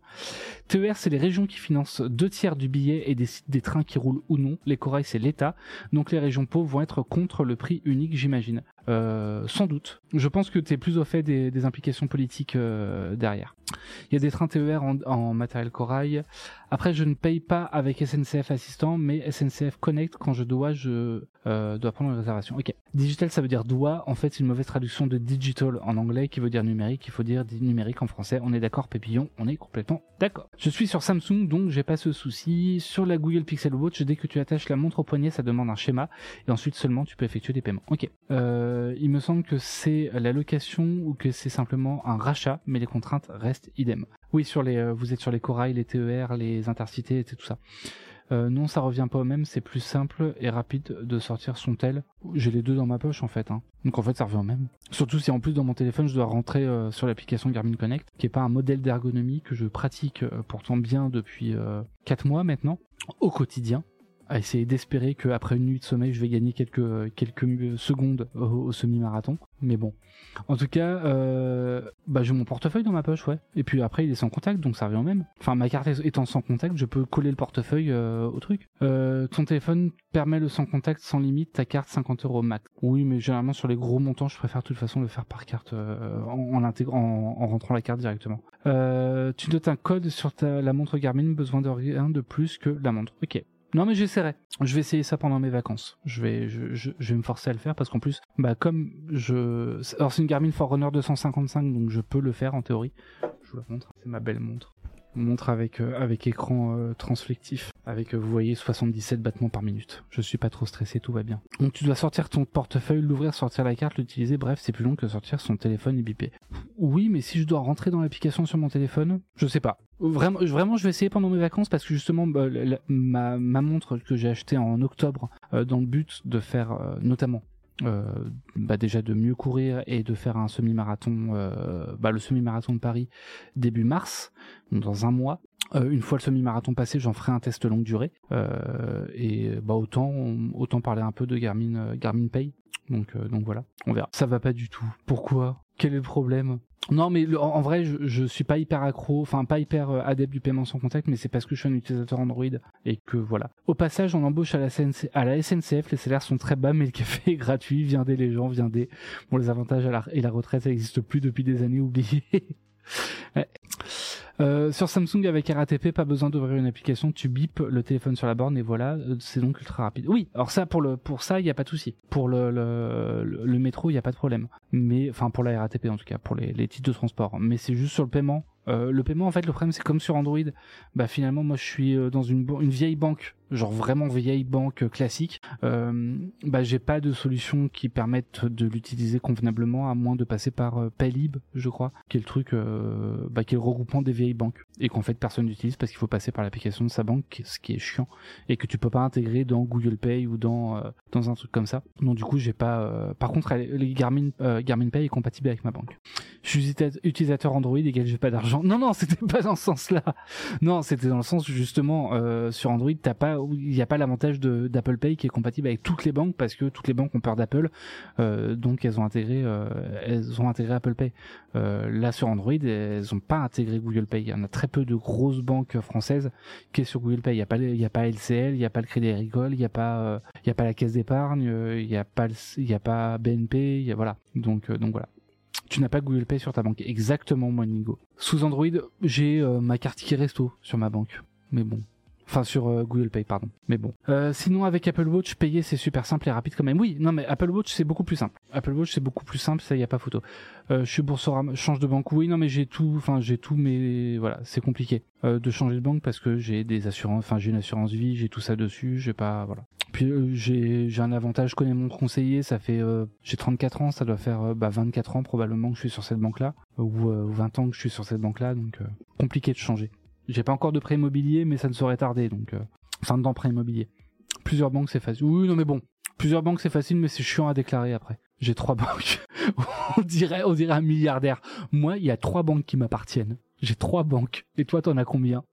TER, c'est les régions qui financent deux tiers du billet et décident des trains qui roulent ou non. Les corails, c'est l'État. Donc les régions pauvres vont être contre le prix unique, j'imagine. Euh, sans doute. Je pense que tu es plus au fait des, des implications politiques euh, derrière. Il y a des trains TER en, matériel corail. Après, je ne paye pas avec SNCF Assistant, mais SNCF Connect, quand je dois, je euh, dois prendre une réservation. Ok. Digital, ça veut dire doit. En fait, c'est une mauvaise traduction de digital en anglais qui veut dire numérique. Il faut dire numérique en français. On est d'accord, Pépillon? On est complètement d'accord. Je suis sur Samsung, donc j'ai pas ce souci. Sur la Google Pixel Watch, dès que tu attaches la montre au poignet, ça demande un schéma. Et ensuite seulement, tu peux effectuer des paiements. Ok. Euh, il me semble que c'est la location ou que c'est simplement un rachat, mais les contraintes restent idem. Oui, sur les, euh, vous êtes sur les corails, les TER, les intercités, et tout ça. Euh, non, ça revient pas au même, c'est plus simple et rapide de sortir son tel. J'ai les deux dans ma poche en fait. Hein. Donc en fait ça revient au même. Surtout si en plus dans mon téléphone je dois rentrer euh, sur l'application Garmin Connect, qui est pas un modèle d'ergonomie que je pratique pourtant bien depuis 4 mois maintenant, au quotidien à essayer d'espérer qu'après une nuit de sommeil, je vais gagner quelques quelques secondes au, semi-marathon. Mais bon, en tout cas, euh, bah, j'ai mon portefeuille dans ma poche, ouais. Et puis après, il est sans contact, donc ça revient au même. Enfin, ma carte étant sans contact, je peux coller le portefeuille euh, au truc. Euh, ton téléphone permet le sans contact sans limite, ta carte 50 euros max. Oui, mais généralement sur les gros montants, je préfère de toute façon le faire par carte en, en, en, en, rentrant la carte directement. tu notes un code sur ta, la montre Garmin, besoin de rien de plus que la montre. Ok. Non mais j'essaierai. Je vais essayer ça pendant mes vacances. Je vais, je, vais me forcer à le faire parce qu'en plus, bah comme je, alors c'est une Garmin Forerunner 255 donc je peux le faire en théorie. Je vous la montre. C'est ma belle montre montre avec euh, avec écran euh, transflectif avec euh, vous voyez 77 battements par minute. Je suis pas trop stressé, tout va bien. Donc tu dois sortir ton portefeuille, l'ouvrir, sortir la carte, l'utiliser. Bref, c'est plus long que sortir son téléphone et biper. Oui, mais si je dois rentrer dans l'application sur mon téléphone, je sais pas. Vraiment, je vais essayer pendant mes vacances parce que justement, bah, ma, ma montre que j'ai achetée en octobre dans le but de faire notamment bah déjà de mieux courir et de faire un semi-marathon, euh, bah le semi-marathon de Paris début mars, dans un mois. Euh, une fois le semi-marathon passé, j'en ferai un test longue durée. et bah autant autant parler un peu de Garmin Garmin Pay. Donc donc voilà, on verra. Ça va pas du tout. Pourquoi? Quel est le problème? Non, mais en, vrai, je, suis pas hyper accro, enfin pas hyper euh, adepte du paiement sans contact, mais c'est parce que je suis un utilisateur Android et que voilà. Au passage, on embauche à la, SNCF, les salaires sont très bas, mais le café est gratuit. Viendez les gens, viendez. Bon, les avantages et la retraite, ça n'existe plus depuis des années oubliées. *laughs* Euh, sur Samsung avec RATP, pas besoin d'ouvrir une application, tu bipes le téléphone sur la borne et voilà, euh, c'est donc ultra rapide. Oui, alors ça pour le pour ça il n'y a pas de souci. Pour le, le, le métro il n'y a pas de problème. Mais enfin pour la RATP en tout cas, pour les, les titres de transport. Mais c'est juste sur le paiement. Euh, le paiement en fait le problème c'est comme sur Android. Bah finalement moi je suis dans une vieille banque genre vraiment vieille banque classique, euh, bah j'ai pas de solution qui permette de l'utiliser convenablement à moins de passer par euh, Paylib, je crois, qui est le truc, euh, bah, qui est le regroupement des vieilles banques et qu'en fait personne n'utilise parce qu'il faut passer par l'application de sa banque, ce qui est chiant et que tu peux pas intégrer dans Google Pay ou dans euh, dans un truc comme ça. Donc du coup j'ai pas. Euh, par contre, les Garmin Garmin Pay est compatible avec ma banque. Je suis utilisateur Android et j'ai pas d'argent. Non non, *laughs* c'était pas dans ce sens-là. Non, c'était dans le sens justement sur Android t'as pas il n'y a pas l'avantage d'Apple Pay qui est compatible avec toutes les banques parce que toutes les banques ont peur d'Apple, euh, donc elles ont intégré, euh, elles ont intégré Apple Pay. Euh, là sur Android, elles n'ont pas intégré Google Pay. Il y en a très peu de grosses banques françaises qui est sur Google Pay. Il n'y a pas, il y a pas LCL, il n'y a pas le Crédit Agricole, il n'y a pas, il y a pas la Caisse d'épargne, il n'y a pas, il y a pas BNP, y a, voilà. Donc, donc voilà tu n'as pas Google Pay sur ta banque. Exactement, moi, Nigo. Sous Android, j'ai ma carte qui resto sur ma banque. Mais bon, Enfin sur euh, Google Pay, pardon. Mais bon. Euh, sinon avec Apple Watch, payer c'est super simple et rapide quand même. Oui, non mais Apple Watch c'est beaucoup plus simple. Apple Watch c'est beaucoup plus simple, ça y a pas photo. Euh, je suis Boursorama, change de banque. Oui, non mais j'ai tout, enfin j'ai tout, mais voilà, c'est compliqué de changer de banque parce que j'ai des assurances, enfin j'ai une assurance vie, j'ai tout ça dessus, j'ai pas, voilà. Puis j'ai j'ai un avantage, je connais mon conseiller, ça fait j'ai 34 ans, ça doit faire bah, 24 ans probablement que je suis sur cette banque là ou 20 ans que je suis sur cette banque là, donc compliqué de changer. J'ai pas encore de prêt immobilier, mais ça ne saurait tarder, donc euh, fin d'emprunt immobilier. Plusieurs banques, c'est facile. Oui, non, mais bon, plusieurs banques, c'est facile, mais c'est chiant à déclarer après. J'ai trois *laughs* banques. on dirait, on dirait un milliardaire. Moi, il y a trois banques qui m'appartiennent. J'ai trois banques. Et toi, t'en as combien?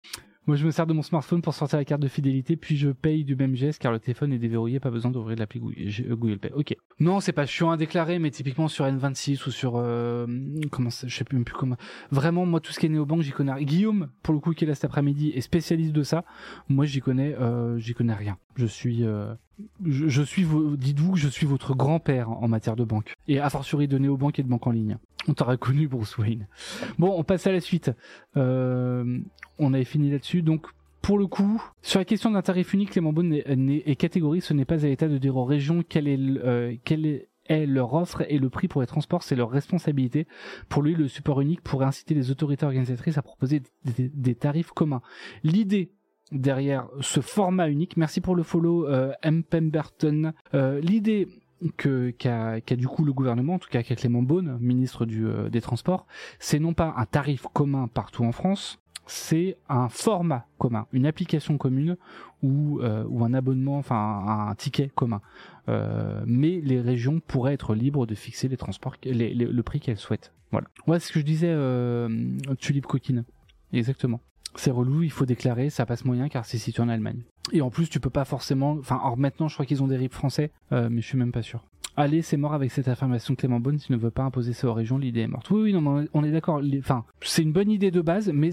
Moi, je me sers de mon smartphone pour sortir la carte de fidélité, puis je paye du même geste car le téléphone est déverrouillé, pas besoin d'ouvrir l'appli euh, Google Pay. Ok. Non, c'est pas chiant à déclarer, mais typiquement sur N26 ou sur euh, comment je sais plus, plus comment. Vraiment, moi, tout ce qui est néobanque, j'y connais. Guillaume, pour le coup, qui est là cet après-midi, est spécialiste de ça. Moi, j'y connais, euh, j'y connais rien. Je suis, euh, je, suis, dites-vous que je suis votre grand-père en matière de banque et a fortiori de néobanque et de banque en ligne. On t'aura connu, Bruce Wayne. Bon, on passe à la suite. Euh, on avait fini là-dessus, donc pour le coup, sur la question d'un tarif unique, les Bonne et catégorie, ce n'est pas à l'état de dire aux régions quelle est, euh, quelle est leur offre et le prix pour les transports, c'est leur responsabilité. Pour lui, le support unique pourrait inciter les autorités organisatrices à proposer des, tarifs communs. L'idée derrière ce format unique, merci pour le follow euh, M. Pemberton, euh, l'idée que qu'a du coup le gouvernement, en tout cas qu'a Clément Beaune, ministre du, euh, des Transports, c'est non pas un tarif commun partout en France, c'est un format commun, une application commune ou, euh, ou un abonnement, enfin un, ticket commun. Euh, mais les régions pourraient être libres de fixer les transports, le prix qu'elles souhaitent. Voilà. Ouais, c'est ce que je disais, euh, Tulipe Coquine. Exactement. C'est relou, il faut déclarer, ça passe moyen car c'est situé en Allemagne. Et en plus, tu peux pas forcément. Enfin, or maintenant, je crois qu'ils ont des RIP français, euh, mais je suis même pas sûr. Allez, c'est mort avec cette affirmation de Clément Beaune, s'il ne veut pas imposer ça aux régions, l'idée est morte. Oui, oui, non, on est d'accord. Enfin, c'est une bonne idée de base, mais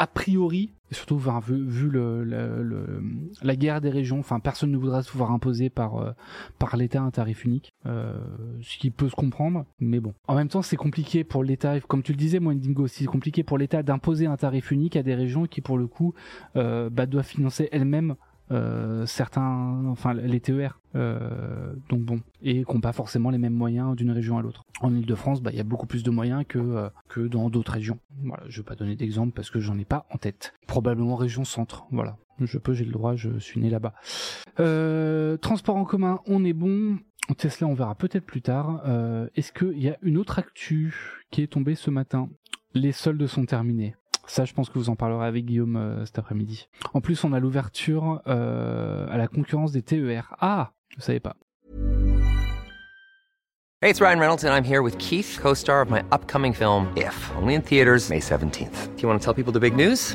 a priori, surtout vu, la guerre des régions, enfin personne ne voudra se voir imposer par euh, l'État un tarif unique, euh, ce qui peut se comprendre, mais bon. En même temps, c'est compliqué pour l'État, comme tu le disais, moi, Dingo, c'est compliqué pour l'État d'imposer un tarif unique à des régions qui, pour le coup, euh, bah, doivent financer elles-mêmes euh, certains, enfin les TER, euh, donc bon, et qui n'ont pas forcément les mêmes moyens d'une région à l'autre. En Ile-de-France, bah, il y a beaucoup plus de moyens que, euh, que dans d'autres régions. Voilà, je vais pas donner d'exemple parce que j'en ai pas en tête. Probablement région centre, voilà. Je peux, j'ai le droit, je suis né là-bas. transport en commun, on est bon. Tesla, on verra peut-être plus tard. Est-ce qu'il y a une autre actu qui est tombée ce matin? Les soldes sont terminés. Ça, je pense que vous en parlerez avec Guillaume euh, cet après-midi. En plus, on a l'ouverture euh, à la concurrence des TER. Ah, je savais pas. Hey, it's Ryan Reynolds and I'm here with Keith, co-star of my upcoming film If, only in theaters May 17th. Do you want to tell people the big news?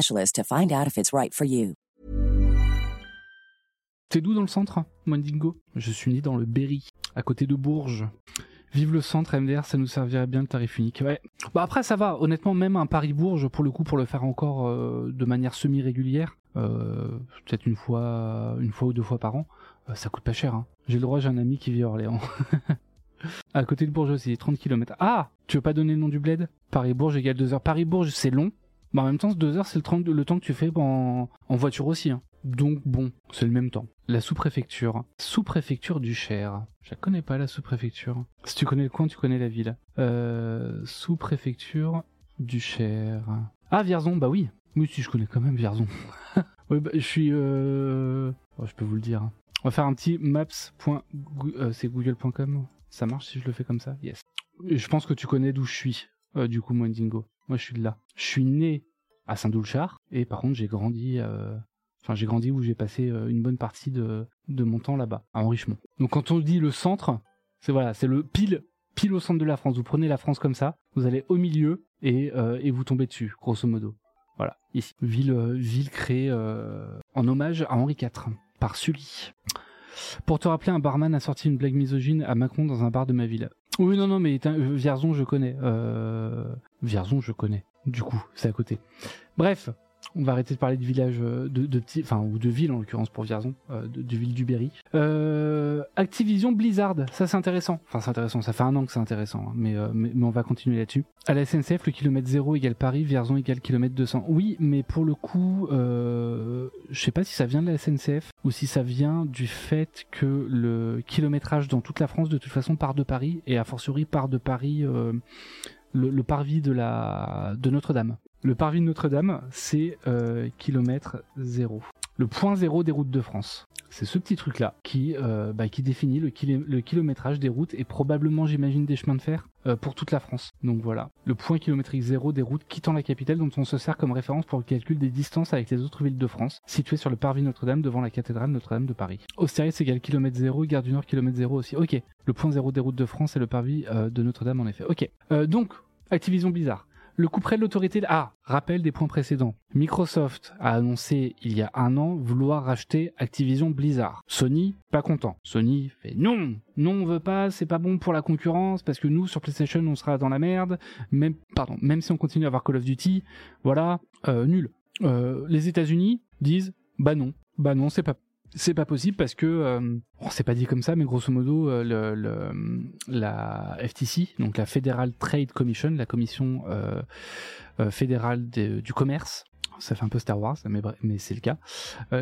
specialist to. T'es d'où dans le centre, Mondingo? Je suis né dans le Berry, à côté de Bourges. Vive le centre, MDR, ça nous servirait bien le tarif unique. Ouais. Bah après ça va, honnêtement même un Paris-Bourges, pour le coup, pour le faire encore euh, de manière semi-régulière, euh, peut-être une fois, une fois ou deux fois par an, euh, ça coûte pas cher. Hein. J'ai le droit, j'ai un ami qui vit à Orléans. *laughs* à côté de Bourges aussi, 30 km. Ah Tu veux pas donner le nom du bled? Paris-Bourges égale 2 heures. Paris-Bourges c'est long, bah en même temps, deux heures, c'est le, temps que tu fais en, voiture aussi. Hein. Donc bon, c'est le même temps. La sous-préfecture. Sous-préfecture du Cher. Je la connais pas la sous-préfecture. Si tu connais le coin, tu connais la ville. Euh, sous-préfecture du Cher. Ah, Vierzon, bah oui. Oui, si je connais quand même Vierzon. *laughs* oui, bah, je suis... Euh... Oh, je peux vous le dire. Hein. On va faire un petit maps. Euh, c'est google.com. Ça marche si je le fais comme ça? Yes. Je pense que tu connais d'où je suis. Euh, du coup, Mondingo. Moi, je suis de là. Je suis né à Saint-Doulchard et par contre, j'ai grandi. Euh... J'ai grandi où j'ai passé euh, une bonne partie de, de mon temps là-bas, à Richemont. Donc, quand on dit le centre, c'est voilà, c'est le pile, pile au centre de la France. Vous prenez la France comme ça, vous allez au milieu et, euh, et vous tombez dessus, grosso modo. Voilà, ici. Ville, ville créée en hommage à Henri IV par Sully. Pour te rappeler, un barman a sorti une blague misogyne à Macron dans un bar de ma ville. Oui, non, non, mais Vierzon, je connais. Euh... Vierzon, je connais. Du coup, c'est à côté. Bref, on va arrêter de parler de village, euh, de, petits, enfin ou de ville en l'occurrence pour Vierzon, euh, de, ville du Berry. Euh, Activision Blizzard, ça c'est intéressant. Enfin c'est intéressant, ça fait un an que c'est intéressant, hein, mais, mais, on va continuer là-dessus. À la SNCF, le kilomètre 0 égale Paris, Vierzon égale kilomètre 200. Oui, mais pour le coup, je sais pas si ça vient de la SNCF ou si ça vient du fait que le kilométrage dans toute la France de toute façon part de Paris et a fortiori part de Paris le, parvis de la de Notre-Dame. Le parvis de Notre-Dame, c'est euh, kilomètre zéro. Le point zéro des routes de France. C'est ce petit truc-là qui, euh, bah, qui définit le, kilo- le kilométrage des routes et probablement, j'imagine, des chemins de fer euh, pour toute la France. Donc voilà, le point kilométrique zéro des routes quittant la capitale dont on se sert comme référence pour le calcul des distances avec les autres villes de France, situées sur le parvis Notre-Dame devant la cathédrale Notre-Dame de Paris. Austériès égale kilomètre zéro, Gare du Nord kilomètre zéro aussi. Ok, le point zéro des routes de France et le parvis euh, de Notre-Dame en effet. Ok, donc Activision Blizzard. Le coup près de l'autorité. Ah, rappel des points précédents. Microsoft a annoncé il y a un an vouloir racheter Activision Blizzard. Sony, pas content. Sony fait non, non on veut pas, c'est pas bon pour la concurrence parce que nous sur PlayStation on sera dans la merde. Même, si on continue à avoir Call of Duty, voilà, euh, nul. Euh, les États-Unis disent bah non, bah non c'est pas c'est pas possible parce que euh, on s'est pas dit comme ça mais grosso modo euh, le, le- la FTC donc la Federal Trade Commission la commission euh, euh, fédérale du commerce ça fait un peu Star Wars, mais, mais c'est le cas.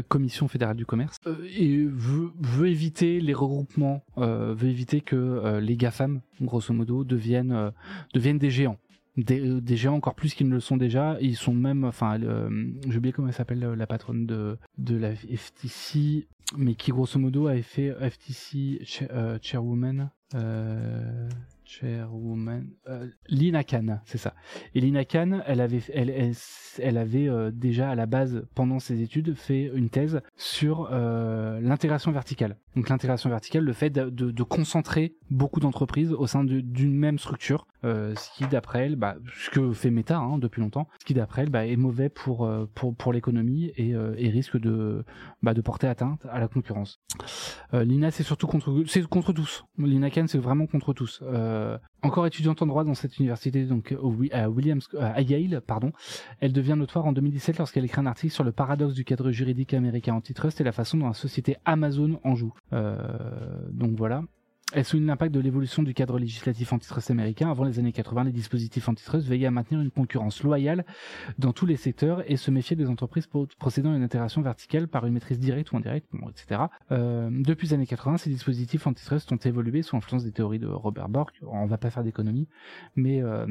Commission fédérale du commerce et veut, veut éviter les regroupements, veut éviter que les GAFAM, grosso modo, deviennent deviennent des géants. Des, euh, géants encore plus qu'ils ne le sont déjà. Ils sont même, enfin, le- j'ai oublié comment elle s'appelle euh, la patronne de, de la FTC, mais qui grosso modo avait fait FTC euh, chairwoman. Euh, chairwoman, euh, Lina Khan, c'est ça. Et Lina Khan, elle avait, elle, elle, avait euh, déjà à la base, pendant ses études, fait une thèse sur euh, l'intégration verticale. Donc l'intégration verticale, le fait de, concentrer beaucoup d'entreprises au sein d'une même structure, euh, ce qui d'après elle, bah, ce que fait Meta hein, depuis longtemps, ce qui d'après elle bah, est mauvais pour pour pour l'économie et, et risque de bah, de porter atteinte à la concurrence. Lina c'est surtout contre c'est contre tous. Lina Khan c'est vraiment contre tous. Encore étudiante en droit dans cette université donc Wi- à Williams à Yale pardon, elle devient notoire en 2017 lorsqu'elle écrit un article sur le paradoxe du cadre juridique américain antitrust et la façon dont la société Amazon en joue. Euh, donc voilà. Elle souligne l'impact de l'évolution du cadre législatif antitrust américain. Avant les années 80, les dispositifs antitrust veillaient à maintenir une concurrence loyale dans tous les secteurs et se méfiaient des entreprises pro- procédant à une intégration verticale par une maîtrise directe ou indirecte, bon, etc. Euh, depuis les années 80, ces dispositifs antitrust ont évolué sous influence des théories de Robert Bork. On va pas faire d'économie, mais euh,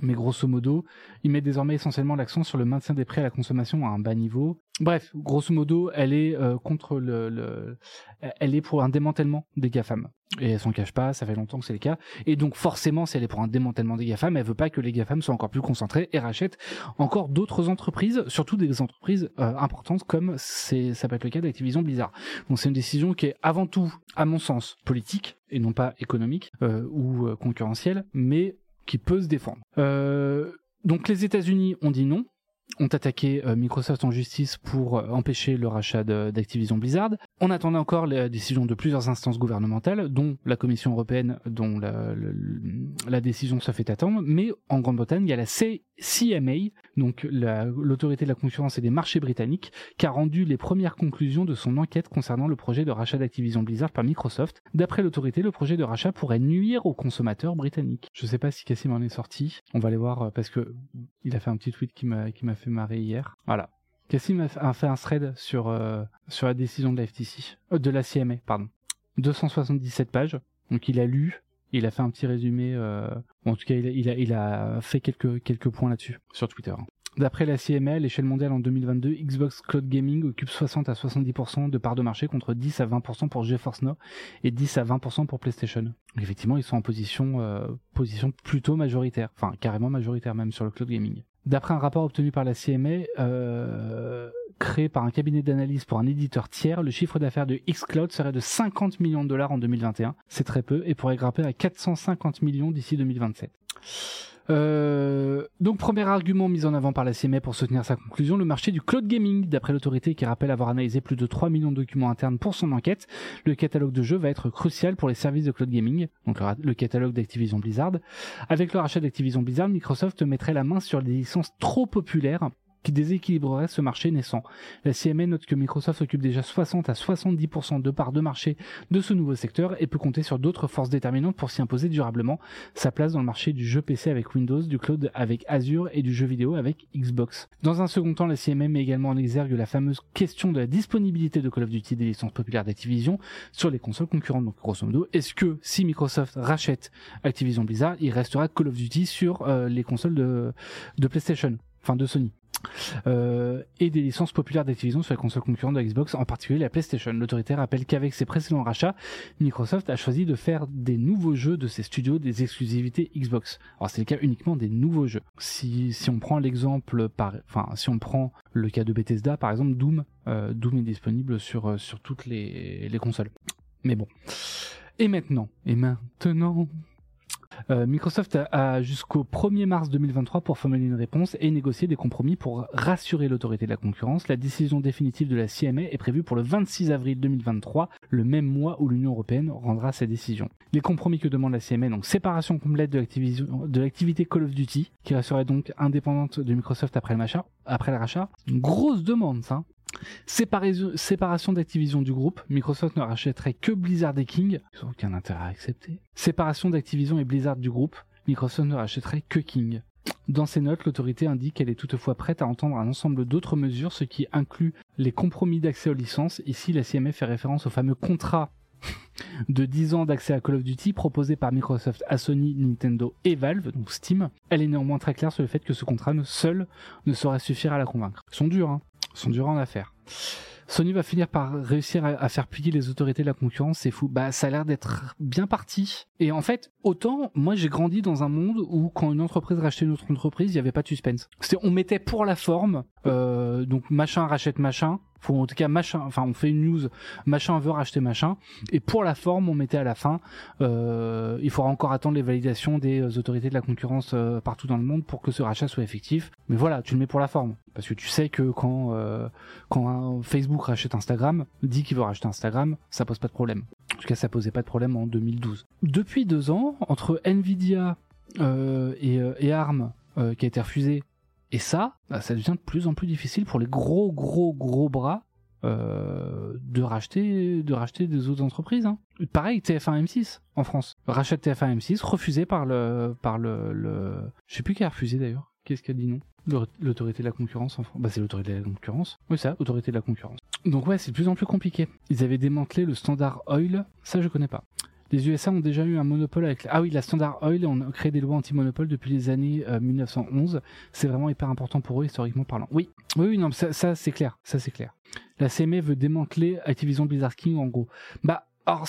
mais grosso modo, ils mettent désormais essentiellement l'accent sur le maintien des prix à la consommation à un bas niveau. Bref, grosso modo, elle est euh, contre le, le, elle est pour un démantèlement des GAFAM. Et elle s'en cache pas, ça fait longtemps que c'est le cas. Et donc forcément, si elle est pour un démantèlement des GAFAM, elle veut pas que les GAFAM soient encore plus concentrés et rachètent encore d'autres entreprises, surtout des entreprises euh, importantes comme c'est, ça peut être le cas d'Activision Blizzard. Donc c'est une décision qui est avant tout, à mon sens, politique et non pas économique euh, ou euh, concurrentielle, mais qui peut se défendre. Euh, donc les États-Unis ont dit non, ont attaqué euh, Microsoft en justice pour euh, empêcher le rachat d'Activision Blizzard. On attendait encore la décision de plusieurs instances gouvernementales, dont la Commission européenne, dont la, décision se fait attendre. Mais en Grande-Bretagne, il y a la CMA, donc la- l'autorité de la concurrence et des marchés britanniques, qui a rendu les premières conclusions de son enquête concernant le projet de rachat d'Activision Blizzard par Microsoft. D'après l'autorité, le projet de rachat pourrait nuire aux consommateurs britanniques. Je sais pas si Cassim en est sorti. On va aller voir euh, parce que il a fait un petit tweet qui m'a m'a fait marrer hier. Voilà. Cassim a fait un thread sur euh, sur la décision de la FTC, euh, de la CMA, pardon. 277 pages. Donc il a lu, il a fait un petit résumé. euh, en tout cas, il a, il a, il a fait quelques quelques points là-dessus sur Twitter. D'après la CMA, à l'échelle mondiale en 2022, Xbox Cloud Gaming occupe 60 à 70% de parts de marché contre 10 à 20% pour GeForce Now et 10 à 20% pour PlayStation. Donc effectivement, ils sont en position, euh, position plutôt majoritaire, enfin carrément majoritaire même sur le cloud gaming. D'après un rapport obtenu par la CMA, euh, créé par un cabinet d'analyse pour un éditeur tiers, le chiffre d'affaires de xCloud serait de 50 millions de dollars en 2021. C'est très peu et pourrait grimper à 450 millions d'ici 2027. Euh, donc premier argument mis en avant par la CMA pour soutenir sa conclusion, le marché du cloud gaming. D'après l'autorité qui rappelle avoir analysé plus de 3 millions de documents internes pour son enquête, le catalogue de jeux va être crucial pour les services de cloud gaming, donc le, le catalogue d'Activision Blizzard. Avec le rachat d'Activision Blizzard, Microsoft mettrait la main sur des licences trop populaires qui déséquilibrerait ce marché naissant. La CMA note que Microsoft occupe déjà 60 à 70% de parts de marché de ce nouveau secteur et peut compter sur d'autres forces déterminantes pour s'y imposer durablement sa place dans le marché du jeu PC avec Windows, du cloud avec Azure et du jeu vidéo avec Xbox. Dans un second temps, la CMA met également en exergue la fameuse question de la disponibilité de Call of Duty des licences populaires d'Activision sur les consoles concurrentes. Donc grosso modo, est-ce que si Microsoft rachète Activision Blizzard, il restera Call of Duty sur euh, les consoles de, de PlayStation? Enfin de Sony. Euh, et des licences populaires d'Activision sur les consoles concurrentes de Xbox, en particulier la PlayStation. L'autorité rappelle qu'avec ses précédents rachats, Microsoft a choisi de faire des nouveaux jeux de ses studios des exclusivités Xbox. Alors c'est le cas uniquement des nouveaux jeux. Si, si on prend l'exemple par, enfin si on prend le cas de Bethesda par exemple, Doom, euh, Doom est disponible sur euh, sur toutes les, les consoles. Mais bon. Et maintenant, et maintenant, euh, Microsoft a, jusqu'au 1er mars 2023 pour formuler une réponse et négocier des compromis pour rassurer l'autorité de la concurrence. La décision définitive de la CMA est prévue pour le 26 avril 2023, le même mois où l'Union européenne rendra sa décision. Les compromis que demande la CMA, donc séparation complète de l'activité Call of Duty, qui resterait donc indépendante de Microsoft après le, rachat. Grosse demande, ça. Séparation d'Activision du groupe, Microsoft ne rachèterait que Blizzard et King, ils n'ont aucun intérêt à accepter. Séparation d'Activision et Blizzard du groupe, Microsoft ne rachèterait que King. Dans ses notes, l'autorité indique qu'elle est toutefois prête à entendre un ensemble d'autres mesures, ce qui inclut les compromis d'accès aux licences. Ici, la CMF fait référence au fameux contrat *laughs* de 10 ans d'accès à Call of Duty proposé par Microsoft à Sony, Nintendo et Valve, donc Steam. Elle est néanmoins très claire sur le fait que ce contrat seul ne saurait suffire à la convaincre. Ils sont durs, hein sont durs en affaires. Sony va finir par réussir à, faire plier les autorités de la concurrence, c'est fou. Bah, ça a l'air d'être bien parti. Et en fait, autant, moi, j'ai grandi dans un monde où quand une entreprise rachetait une autre entreprise, il n'y avait pas de suspense. C'était, on mettait pour la forme, euh, donc machin rachète machin, faut en tout cas machin enfin on fait une news machin veut racheter machin. Et pour la forme on mettait à la fin euh, il faudra encore attendre les validations des euh, autorités de la concurrence euh, partout dans le monde pour que ce rachat soit effectif. Mais voilà tu le mets pour la forme. Parce que tu sais que quand quand Facebook rachète Instagram dit qu'il veut racheter Instagram ça pose pas de problème. En tout cas ça posait pas de problème en 2012 depuis deux ans entre Nvidia et, et ARM qui a été refusé et ça, bah, ça devient de plus en plus difficile pour les gros, gros, gros bras euh, de racheter de racheter des autres entreprises. Hein. Pareil, TF1 M6 en France. Rachète TF1 M6, refusé par le par le, je sais plus qui a refusé d'ailleurs. Qu'est-ce a dit non? L'autorité de la concurrence en France. Bah c'est l'autorité de la concurrence. Oui ça, autorité de la concurrence. Donc ouais, c'est de plus en plus compliqué. Ils avaient démantelé le standard oil, ça je connais pas. Les USA ont déjà eu un monopole avec... Ah oui, la Standard Oil, on a créé des lois anti-monopole depuis les années 1911. Euh, c'est vraiment hyper important pour eux, historiquement parlant. Oui, oui, non, ça, ça c'est clair, ça c'est clair. La CMA veut démanteler Activision Blizzard King, en gros. Bah, alors,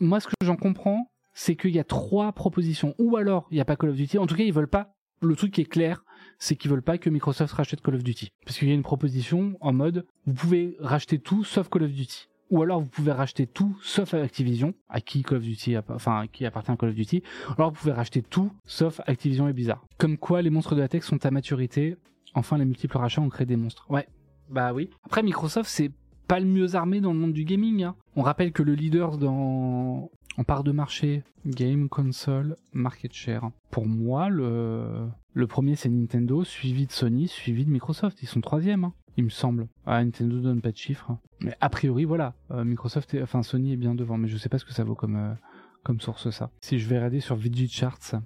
moi, ce que j'en comprends, c'est qu'il y a trois propositions. Ou alors, il n'y a pas Call of Duty. En tout cas, ils veulent pas... Le truc qui est clair, c'est qu'ils veulent pas que Microsoft rachète Call of Duty. Parce qu'il y a une proposition en mode, vous pouvez racheter tout sauf Call of Duty ou alors vous pouvez racheter tout sauf Activision, à qui Call of Duty, enfin qui appartient à Call of Duty. Alors vous pouvez racheter tout sauf Activision et Blizzard. Comme quoi les monstres de la tech sont à maturité. Enfin les multiples rachats ont créé des monstres. Ouais, bah oui. Après Microsoft c'est pas le mieux armé dans le monde du gaming. Hein. On rappelle que le leader dans en part de marché, game, console, market share. Pour moi, le, le premier c'est Nintendo, suivi de Sony, suivi de Microsoft. Ils sont troisième. Hein il me semble. Ah, Nintendo donne pas de chiffres. Mais a priori, voilà. Euh, Microsoft, enfin Sony est bien devant, mais je sais pas ce que ça vaut comme, euh, comme source ça. Si je vais regarder sur VG Charts,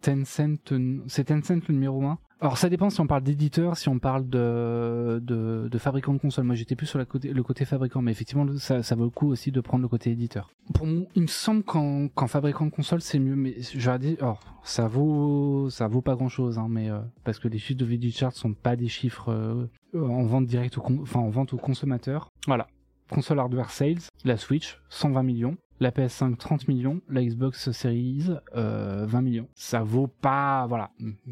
Tencent, c'est Tencent le numéro 1. Alors ça dépend si on parle d'éditeur, si on parle de, de, fabricant de console. Moi j'étais plus sur le côté fabricant, mais effectivement ça, vaut le coup aussi de prendre le côté éditeur. Pour moi, il me semble qu'en, fabricant de console c'est mieux, mais j'aurais dit, oh, ça vaut ça vaut pas grand chose, hein, mais euh, parce que les chiffres de VG Chart sont pas des chiffres euh, en vente directe, enfin en vente aux consommateurs. Voilà. Console hardware sales, la Switch 120 millions, la PS5 30 millions, la Xbox Series euh, 20 millions. Ça vaut pas, voilà,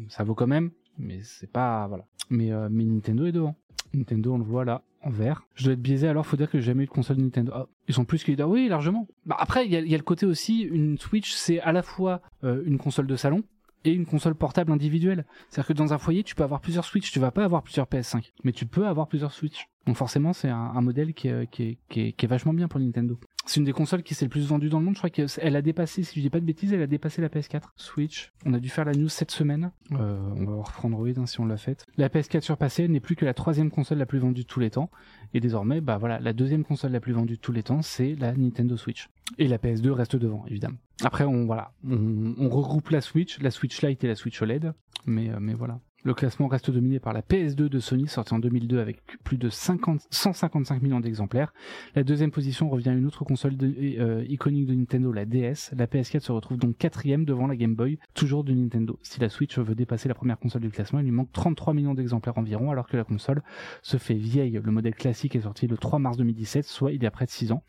ça vaut quand même, mais c'est pas, voilà. Mais, euh, mais Nintendo est devant. Nintendo, on le voit là, en vert. Je dois être biaisé, alors faut dire que j'ai jamais eu de console Nintendo. Ah, ils sont plus que leaders, oui, largement. Bah après, il y a, y a, le côté aussi, une Switch, c'est à la fois euh, une console de salon, et une console portable individuelle. C'est-à-dire que dans un foyer, tu peux avoir plusieurs Switch, tu vas pas avoir plusieurs PS5, mais tu peux avoir plusieurs Switch. Donc forcément, c'est un, modèle qui est, qui, est, vachement bien pour Nintendo. C'est une des consoles qui s'est le plus vendue dans le monde. Je crois qu'elle a dépassé, si je dis pas de bêtises, elle a dépassé la PS4. Switch. On a dû faire la news cette semaine. Euh, on va reprendre Android si on l'a fait. La PS4 surpassée n'est plus que la troisième console la plus vendue de tous les temps. Et désormais, bah voilà, la deuxième console la plus vendue de tous les temps, c'est la Nintendo Switch. Et la PS2 reste devant, évidemment. Après, on voilà, on, on regroupe la Switch, la Switch Lite et la Switch OLED. Mais, euh, mais voilà. Le classement reste dominé par la PS2 de Sony, sortie en 2002 avec plus de 50, 155 millions d'exemplaires. La deuxième position revient à une autre console euh, iconique de Nintendo, la DS. La PS4 se retrouve donc quatrième devant la Game Boy, toujours de Nintendo. Si la Switch veut dépasser la première console du classement, il lui manque 33 millions d'exemplaires environ, alors que la console se fait vieille. Le modèle classique est sorti le 3 mars 2017, soit il y a près de 6 ans.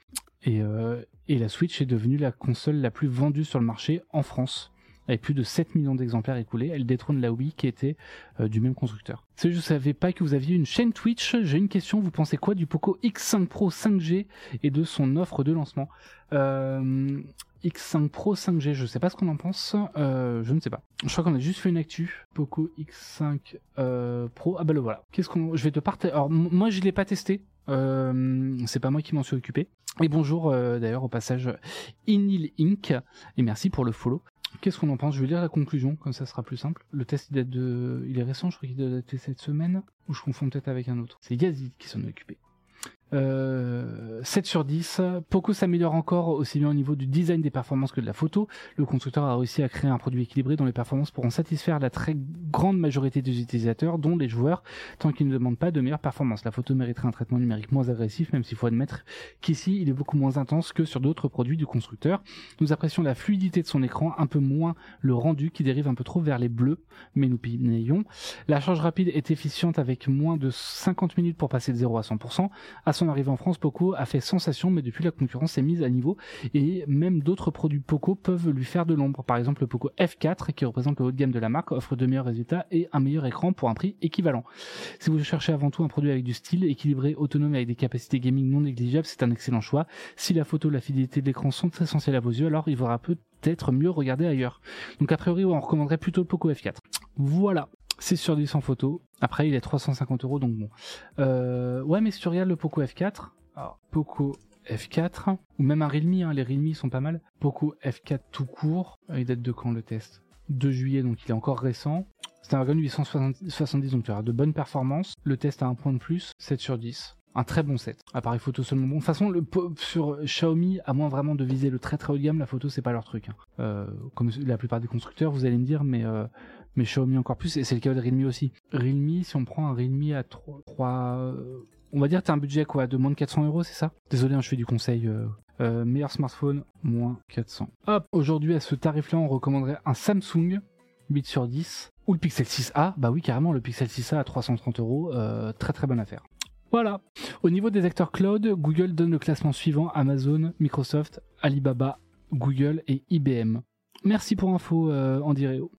Euh, et la Switch est devenue la console la plus vendue sur le marché en France avec plus de 7 millions d'exemplaires écoulés. Elle détrône la Wii qui était euh, du même constructeur. Si je ne savais pas que vous aviez une chaîne Twitch, j'ai une question. Vous pensez quoi du Poco X5 Pro 5G et de son offre de lancement? Euh, X5 Pro 5G, je sais pas ce qu'on en pense, euh, je ne sais pas. Je crois qu'on a juste fait une actu. Poco X5 euh, Pro, ah bah le voilà. Qu'est-ce qu'on, je vais te partager. Alors moi je l'ai pas testé, c'est pas moi qui m'en suis occupé. Et bonjour d'ailleurs au passage Inil Inc. Et merci pour le follow. Qu'est-ce qu'on en pense? Je vais lire la conclusion, comme ça sera plus simple. Le test il date de, il est récent, je crois qu'il doit dater cette semaine, ou je confonds peut-être avec un autre. C'est Yazid qui s'en est occupé. Euh, 7 sur 10. Poco s'améliore encore aussi bien au niveau du design des performances que de la photo. Le constructeur a réussi à créer un produit équilibré dont les performances pourront satisfaire la très grande majorité des utilisateurs, dont les joueurs, tant qu'ils ne demandent pas de meilleures performances. La photo mériterait un traitement numérique moins agressif, même s'il faut admettre qu'ici il est beaucoup moins intense que sur d'autres produits du constructeur. Nous apprécions la fluidité de son écran, un peu moins le rendu qui dérive un peu trop vers les bleus, mais nous payons. La charge rapide est efficiente avec moins de 50 minutes pour passer de 0 à 100%. À son arrivée en France, Poco a fait sensation, mais depuis la concurrence s'est mise à niveau et même d'autres produits Poco peuvent lui faire de l'ombre. Par exemple, le Poco F4, qui représente le haut de gamme de la marque, offre de meilleurs résultats et un meilleur écran pour un prix équivalent. Si vous cherchez avant tout un produit avec du style, équilibré, autonome et avec des capacités gaming non négligeables, c'est un excellent choix. Si la photo la fidélité de l'écran sont essentielles à vos yeux, alors il faudra peut-être mieux regarder ailleurs. Donc a priori, on recommanderait plutôt le Poco F4. Voilà. 6 sur 10 en photo. Après, il est 350 euros, donc bon. Euh, ouais, mais si tu regardes le Poco F4, alors, Poco F4, ou même un Realme, hein, les Realme sont pas mal. Poco F4 tout court, il date de quand le test? 2 juillet, donc il est encore récent. Snapdragon 870, donc tu auras de bonnes performances. Le test a un point de plus, 7 sur 10 un très bon set. Appareil photo seulement bon. De toute façon, le, sur Xiaomi, à moins vraiment de viser le très très haut de gamme, la photo c'est pas leur truc. Hein. Euh, comme la plupart des constructeurs, vous allez me dire, mais euh, mais Xiaomi encore plus, et c'est le cas de Realme aussi. Realme, si on prend un Realme à 3, 3 euh, on va dire t'as un budget quoi, de moins de 400 euros, c'est ça? Désolé, hein, je fais du conseil. Euh, euh, meilleur smartphone, moins 400. Hop, aujourd'hui à ce tarif-là, on recommanderait un Samsung 8 sur 10 ou le Pixel 6a. Bah oui, carrément, le Pixel 6a à 330 euros, très très bonne affaire. Voilà. Au niveau des acteurs cloud, Google donne le classement suivant Amazon, Microsoft, Alibaba, Google et IBM. Merci pour info, euh, Andy Reo.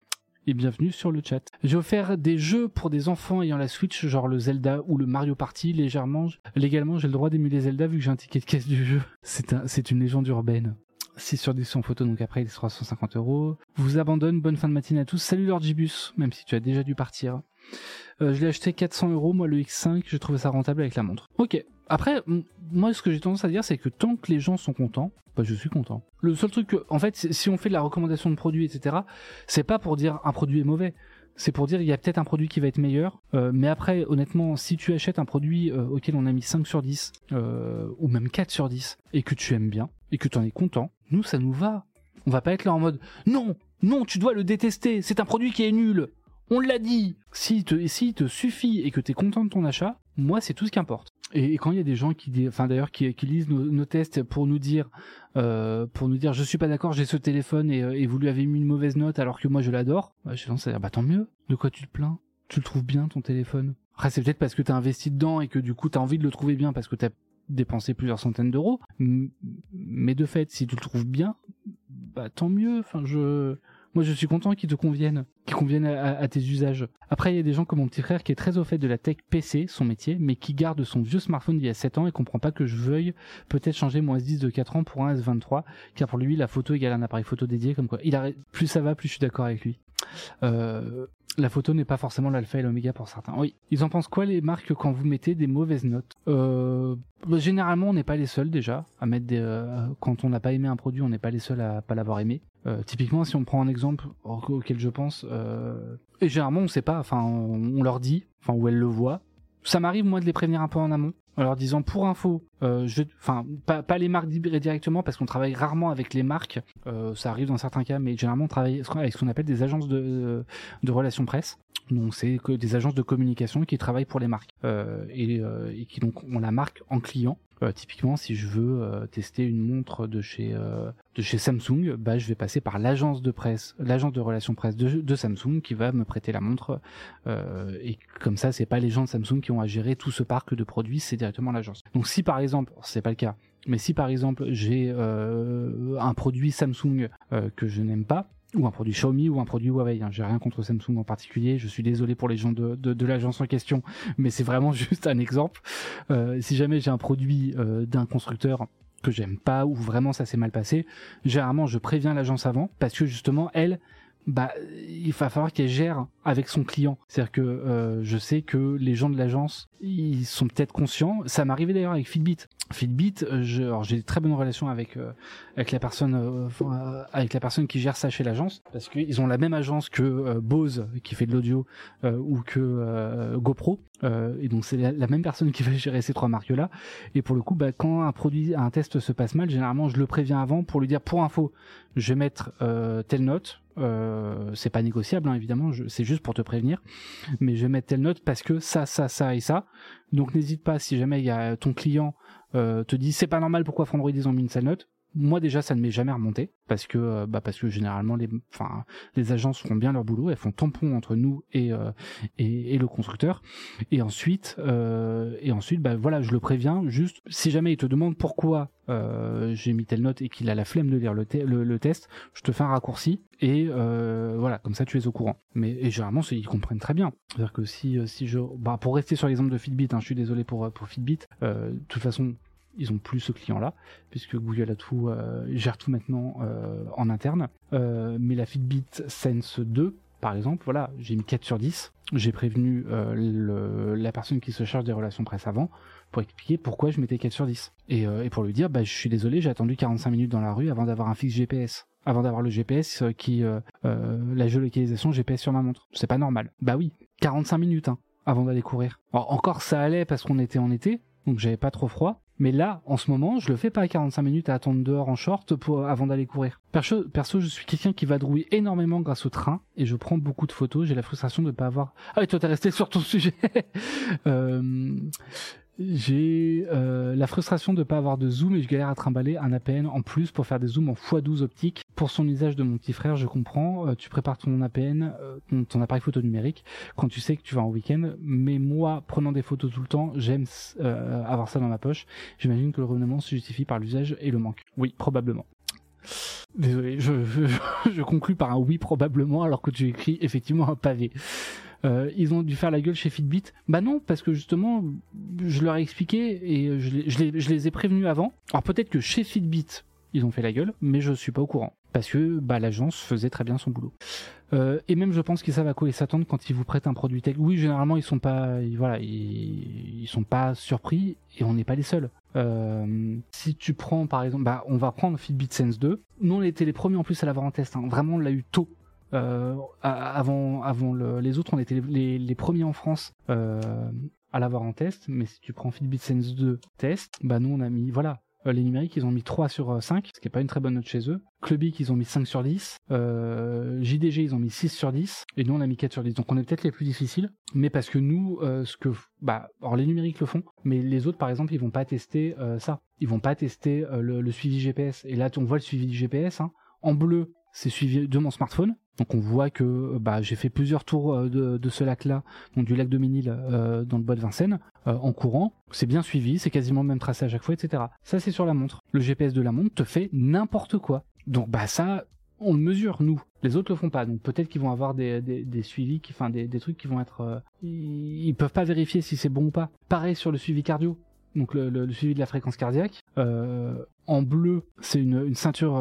Et bienvenue sur le chat. J'ai offert des jeux pour des enfants ayant la Switch, genre le Zelda ou le Mario Party, légèrement. Légalement, j'ai le droit d'émuler Zelda vu que j'ai un ticket de caisse du jeu. C'est un, c'est une légende urbaine. 6 sur 10 en photo, donc après il est 350 euros. Vous abandonne, bonne fin de matinée à tous. Salut Lord Gibus, même si tu as déjà dû partir. Euh, je l'ai acheté 400 euros, moi le X5, je trouvais ça rentable avec la montre. Ok. Après, moi ce que j'ai tendance à dire, c'est que tant que les gens sont contents, bah je suis content. Le seul truc en fait, si on fait de la recommandation de produits, etc., c'est pas pour dire un produit est mauvais. C'est pour dire il y a peut-être un produit qui va être meilleur, euh, mais après honnêtement si tu achètes un produit euh, auquel on a mis 5 sur 10 euh, ou même 4 sur 10 et que tu aimes bien et que tu en es content, nous ça nous va. On va pas être là en mode non, non, tu dois le détester, c'est un produit qui est nul. On l'a dit. Si te, si te suffit et que tu es content de ton achat, moi c'est tout ce qui importe. Et, quand il y a des gens qui, enfin d'ailleurs qui, lisent nos, tests pour nous dire, euh, pour nous dire, je suis pas d'accord, j'ai ce téléphone et, et, vous lui avez mis une mauvaise note alors que moi je l'adore, bah, j'ai tendance à dire, bah tant mieux. De quoi tu te plains? Tu le trouves bien ton téléphone? C'est peut-être parce que t'as investi dedans et que du coup t'as envie de le trouver bien parce que t'as dépensé plusieurs centaines d'euros. Mais de fait, si tu le trouves bien, bah tant mieux. Enfin je moi, je suis content qu'ils te conviennent, qu'ils conviennent à, tes usages. Après, il y a des gens comme mon petit frère qui est très au fait de la tech PC, son métier, mais qui garde son vieux smartphone d'il y a 7 ans et comprend pas que je veuille peut-être changer mon S10 de 4 ans pour un S23, car pour lui, la photo égale un appareil photo dédié, comme quoi. Il a, plus ça va, plus je suis d'accord avec lui. Euh, la photo n'est pas forcément l'alpha et l'oméga pour certains. Oui. Ils en pensent quoi les marques quand vous mettez des mauvaises notes? Euh, Généralement, on n'est pas les seuls déjà à mettre des. Euh, quand on n'a pas aimé un produit, on n'est pas les seuls à pas l'avoir aimé. Typiquement, si on prend un exemple auquel je pense, et généralement on sait pas, enfin on, leur dit, enfin où elles le voient. Ça m'arrive moi de les prévenir un peu en amont, en leur disant pour info, Euh, je, enfin, pas, pas les marques directement parce qu'on travaille rarement avec les marques. Euh, ça arrive dans certains cas, mais généralement on travaille avec ce qu'on appelle des agences de, de relations presse. Donc c'est que des agences de communication qui travaillent pour les marques euh, et, euh, et, qui donc ont la marque en client. Euh, typiquement, si je veux euh, tester une montre de chez euh, de chez Samsung, bah je vais passer par l'agence de presse, l'agence de relations presse de, de, Samsung qui va me prêter la montre. et comme ça, c'est pas les gens de Samsung qui ont à gérer tout ce parc de produits, c'est directement l'agence. Donc si par exemple, c'est pas le cas, mais si par exemple j'ai un produit Samsung que je n'aime pas, ou un produit Xiaomi ou un produit Huawei. Hein. J'ai rien contre Samsung en particulier. Je suis désolé pour les gens de, de, l'agence en question, mais c'est vraiment *laughs* juste un exemple. Euh, si jamais j'ai un produit euh, d'un constructeur que j'aime pas ou vraiment ça s'est mal passé, généralement je préviens l'agence avant parce que justement elle, bah il va falloir qu'elle gère avec son client. C'est-à-dire que euh, je sais que les gens de l'agence, ils sont peut-être conscients. Ça m'est arrivé d'ailleurs avec Fitbit. Fitbit, euh, j'ai des très bonnes relations avec euh, avec la personne euh, avec la personne qui gère ça chez l'agence parce qu'ils ont la même agence que Bose qui fait de l'audio ou que GoPro et donc c'est la, même personne qui va gérer ces trois marques là. Et pour le coup, bah, quand un produit, un test se passe mal, généralement je le préviens avant pour lui dire pour info, je vais mettre telle note. Euh, c'est pas négociable hein, évidemment, c'est juste pour te prévenir, mais je vais mettre telle note parce que ça, ça, ça et ça. Donc n'hésite pas si jamais il y a ton client euh, te dit c'est pas normal pourquoi Frandroid ils ont mis une sale note? Moi déjà ça ne m'est jamais remonté parce que euh, bah parce que généralement les enfin les agences font bien leur boulot, elles font tampon entre nous et euh, et, le constructeur et ensuite euh, et ensuite bah voilà je le préviens juste si jamais il te demande pourquoi j'ai mis telle note et qu'il a la flemme de lire le, le, test, je te fais un raccourci et voilà, comme ça tu es au courant. Mais et généralement ils comprennent très bien. C'est-à-dire que si si je bah pour rester sur l'exemple de Fitbit, hein, je suis désolé pour pour Fitbit. de toute façon, ils ont plus ce client-là, puisque Google a tout, euh, gère tout maintenant euh, en interne. Euh, mais la Fitbit Sense 2, par exemple, voilà, j'ai mis 4 sur 10. J'ai prévenu la personne qui se charge des relations presse avant pour expliquer pourquoi je mettais 4 sur 10. Et, pour lui dire, bah, je suis désolé, j'ai attendu 45 minutes dans la rue avant d'avoir un fixe GPS avant d'avoir le GPS qui la géolocalisation GPS sur ma montre. C'est pas normal. Bah oui, 45 minutes hein, avant d'aller courir. Encore ça allait parce qu'on était en été, donc j'avais pas trop froid. Mais là, en ce moment, je le fais pas à 45 minutes à attendre dehors en short pour, avant d'aller courir. Perso, perso, je suis quelqu'un qui va drouiller énormément grâce au train et je prends beaucoup de photos. J'ai la frustration de ne pas avoir. Ah, et toi, t'es resté sur ton *laughs* sujet. euh, j'ai euh, la frustration de ne pas avoir de zoom et je galère à trimballer un APN en plus pour faire des zooms en x12 optique. Pour son usage de mon petit frère, je comprends. Euh, tu prépares ton APN, euh, ton, appareil photo numérique, quand tu sais que tu vas en week-end. Mais moi, prenant des photos tout le temps, j'aime avoir ça dans ma poche. J'imagine que le revenant se justifie par l'usage et le manque. Oui, probablement. Désolé, je, je, *laughs* je par un oui probablement alors que tu écris effectivement un pavé. Euh, ils ont dû faire la gueule chez Fitbit. Bah non, parce que justement, je leur ai expliqué et je les, ai prévenus avant. Alors peut-être que chez Fitbit, ils ont fait la gueule, mais je suis pas au courant. Parce que bah, l'agence faisait très bien son boulot. Euh, et même je pense qu'ils savent à quoi ils s'attendent quand ils vous prêtent un produit tech. Oui, généralement ils sont pas, voilà, ils, ils sont pas surpris et on n'est pas les seuls. Euh, si tu prends par exemple, bah on va prendre Fitbit Sense 2. Nous on était les premiers en plus à l'avoir en test. Hein. Vraiment on l'a eu tôt. Euh, avant, avant le, les autres, on était les, premiers en France euh, à l'avoir en test. Mais si tu prends Fitbit Sense 2 test, bah nous on a mis, voilà, euh, les numériques, ils ont mis 3 sur 5, ce qui est pas une très bonne note chez eux. Clubic, ils ont mis 5 sur 10. Euh, JDG, ils ont mis 6 sur 10. Et nous, on a mis 4 sur 10. Donc on est peut-être les plus difficiles. Mais parce que nous, ce que... Bah, alors les numériques le font. Mais les autres, par exemple, ils vont pas tester ça. Ils vont pas tester le, le, suivi GPS. Et là, on voit le suivi du GPS. Hein. En bleu, c'est suivi de mon smartphone. Donc on voit que bah, j'ai fait plusieurs tours euh, de, ce lac-là, donc du lac de Ménil euh, dans le bois de Vincennes, euh, en courant. C'est bien suivi, c'est quasiment le même tracé à chaque fois, etc. Ça c'est sur la montre. Le GPS de la montre te fait n'importe quoi. Donc bah ça, on le mesure nous. Les autres le font pas. Donc peut-être qu'ils vont avoir des, suivis, qui, enfin des, trucs qui vont être, ils, peuvent pas vérifier si c'est bon ou pas. Pareil sur le suivi cardio. Donc le, suivi de la fréquence cardiaque. en bleu, c'est une, ceinture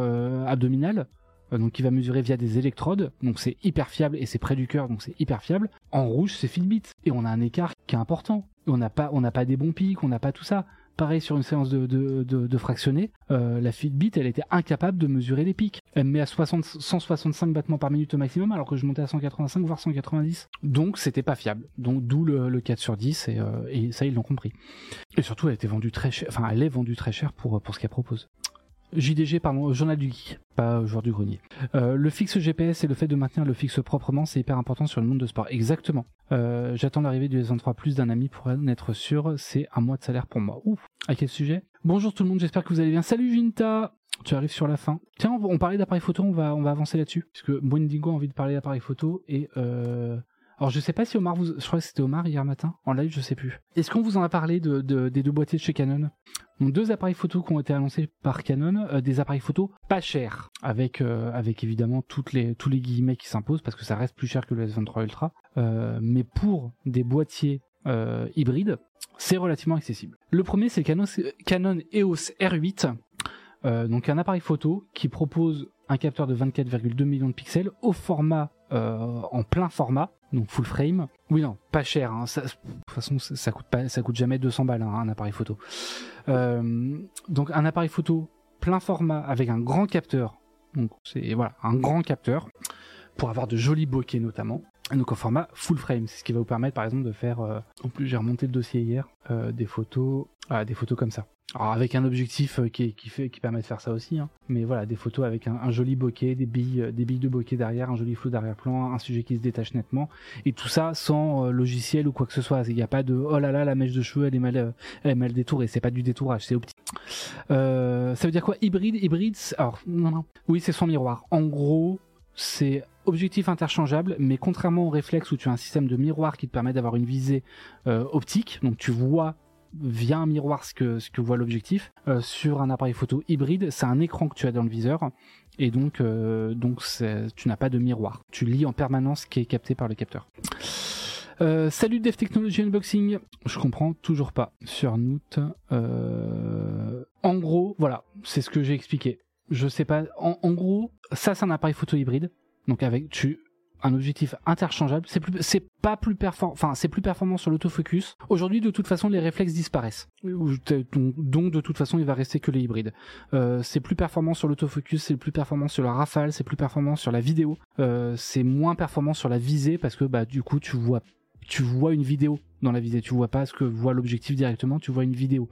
abdominale. Euh, donc qui va mesurer via des électrodes, donc c'est hyper fiable et c'est près du cœur, donc c'est hyper fiable. En rouge, c'est Fitbit et on a un écart qui est important. On n'a pas, on n'a pas des bons pics, on n'a pas tout ça. Pareil sur une séance de, de, euh, la Fitbit, elle était incapable de mesurer les pics. Elle me met à 60, 165 battements par minute au maximum, alors que je montais à 185 voire 190. Donc c'était pas fiable. Donc d'où le, le 4 sur 10 et, euh, et ça ils l'ont compris. Et surtout, elle était vendue très cher. Enfin, elle est vendue très cher pour ce qu'elle propose. JDG, pardon, Journal du Geek, pas Joueur du Grenier. Euh, le fixe GPS et le fait de maintenir le fixe proprement, c'est hyper important sur le monde de sport. Exactement. Euh, J'attends l'arrivée du S23 Plus d'un ami pour en être sûr. C'est un mois de salaire pour moi. Ouf. À quel sujet? Bonjour tout le monde, j'espère que vous allez bien. Salut Vinta tu arrives sur la fin. Tiens, on, parlait d'appareil photo, on va, on va avancer là-dessus. Puisque Wendigo a envie de parler d'appareil photo et euh, alors je sais pas si Omar vous, je crois que c'était Omar hier matin en live, je sais plus. Est-ce qu'on vous en a parlé de, de, des deux boîtiers de chez Canon? Donc deux appareils photo qui ont été annoncés par Canon, euh, des appareils photo pas chers, avec euh, avec évidemment tous les guillemets qui s'imposent parce que ça reste plus cher que le S23 Ultra, euh, mais pour des boîtiers hybrides, c'est relativement accessible. Le premier c'est Canon, Canon EOS R8. Euh, donc un appareil photo qui propose un capteur de 24,2 millions de pixels au format en plein format, donc full frame. Oui non, pas cher. Hein, ça, de toute façon, ça, ça coûte pas, ça coûte jamais 200 balles hein, un appareil photo. Euh, donc un appareil photo plein format avec un grand capteur. Donc c'est voilà un grand capteur pour avoir de jolis bokeh notamment. Donc au format full frame, c'est ce qui va vous permettre par exemple de faire. Euh, en plus j'ai remonté le dossier hier, euh, des photos, ah, des photos comme ça. Alors avec un objectif euh, qui, qui, fait, qui permet de faire ça aussi, hein. mais voilà, des photos avec un, joli bokeh, des billes, euh, des billes de bokeh derrière, un joli flou d'arrière-plan, un sujet qui se détache nettement, et tout ça sans logiciel ou quoi que ce soit. Il n'y a pas de oh là là, la mèche de cheveux elle est mal, euh, elle est mal détourée, c'est pas du détourage, c'est optique. Ça veut dire quoi? Hybride, hybride. Alors non non, oui c'est sans miroir. En gros, c'est objectif interchangeable, mais contrairement au réflexe où tu as un système de miroir qui te permet d'avoir une visée euh, optique, donc tu vois via un miroir ce que, ce que voit l'objectif. Euh, sur un appareil photo hybride, c'est un écran que tu as dans le viseur et donc, euh, donc tu n'as pas de miroir. Tu lis en permanence ce qui est capté par le capteur. Euh, salut Dev Technology Unboxing. Je comprends toujours pas sur Note. Euh, en gros, voilà, c'est ce que j'ai expliqué. Je sais pas. En, en gros, ça c'est un appareil photo hybride. Donc avec tu un objectif interchangeable. C'est plus, c'est pas plus performant, enfin, c'est plus performant sur l'autofocus. Aujourd'hui, de toute façon, les réflexes disparaissent. Donc, de toute façon, il va rester que les hybrides. Euh, c'est plus performant sur l'autofocus, c'est plus performant sur la rafale, c'est plus performant sur la vidéo. Euh, c'est moins performant sur la visée parce que, bah, du coup, tu vois, tu vois une vidéo dans la visée. Tu vois pas ce que voit l'objectif directement, tu vois une vidéo.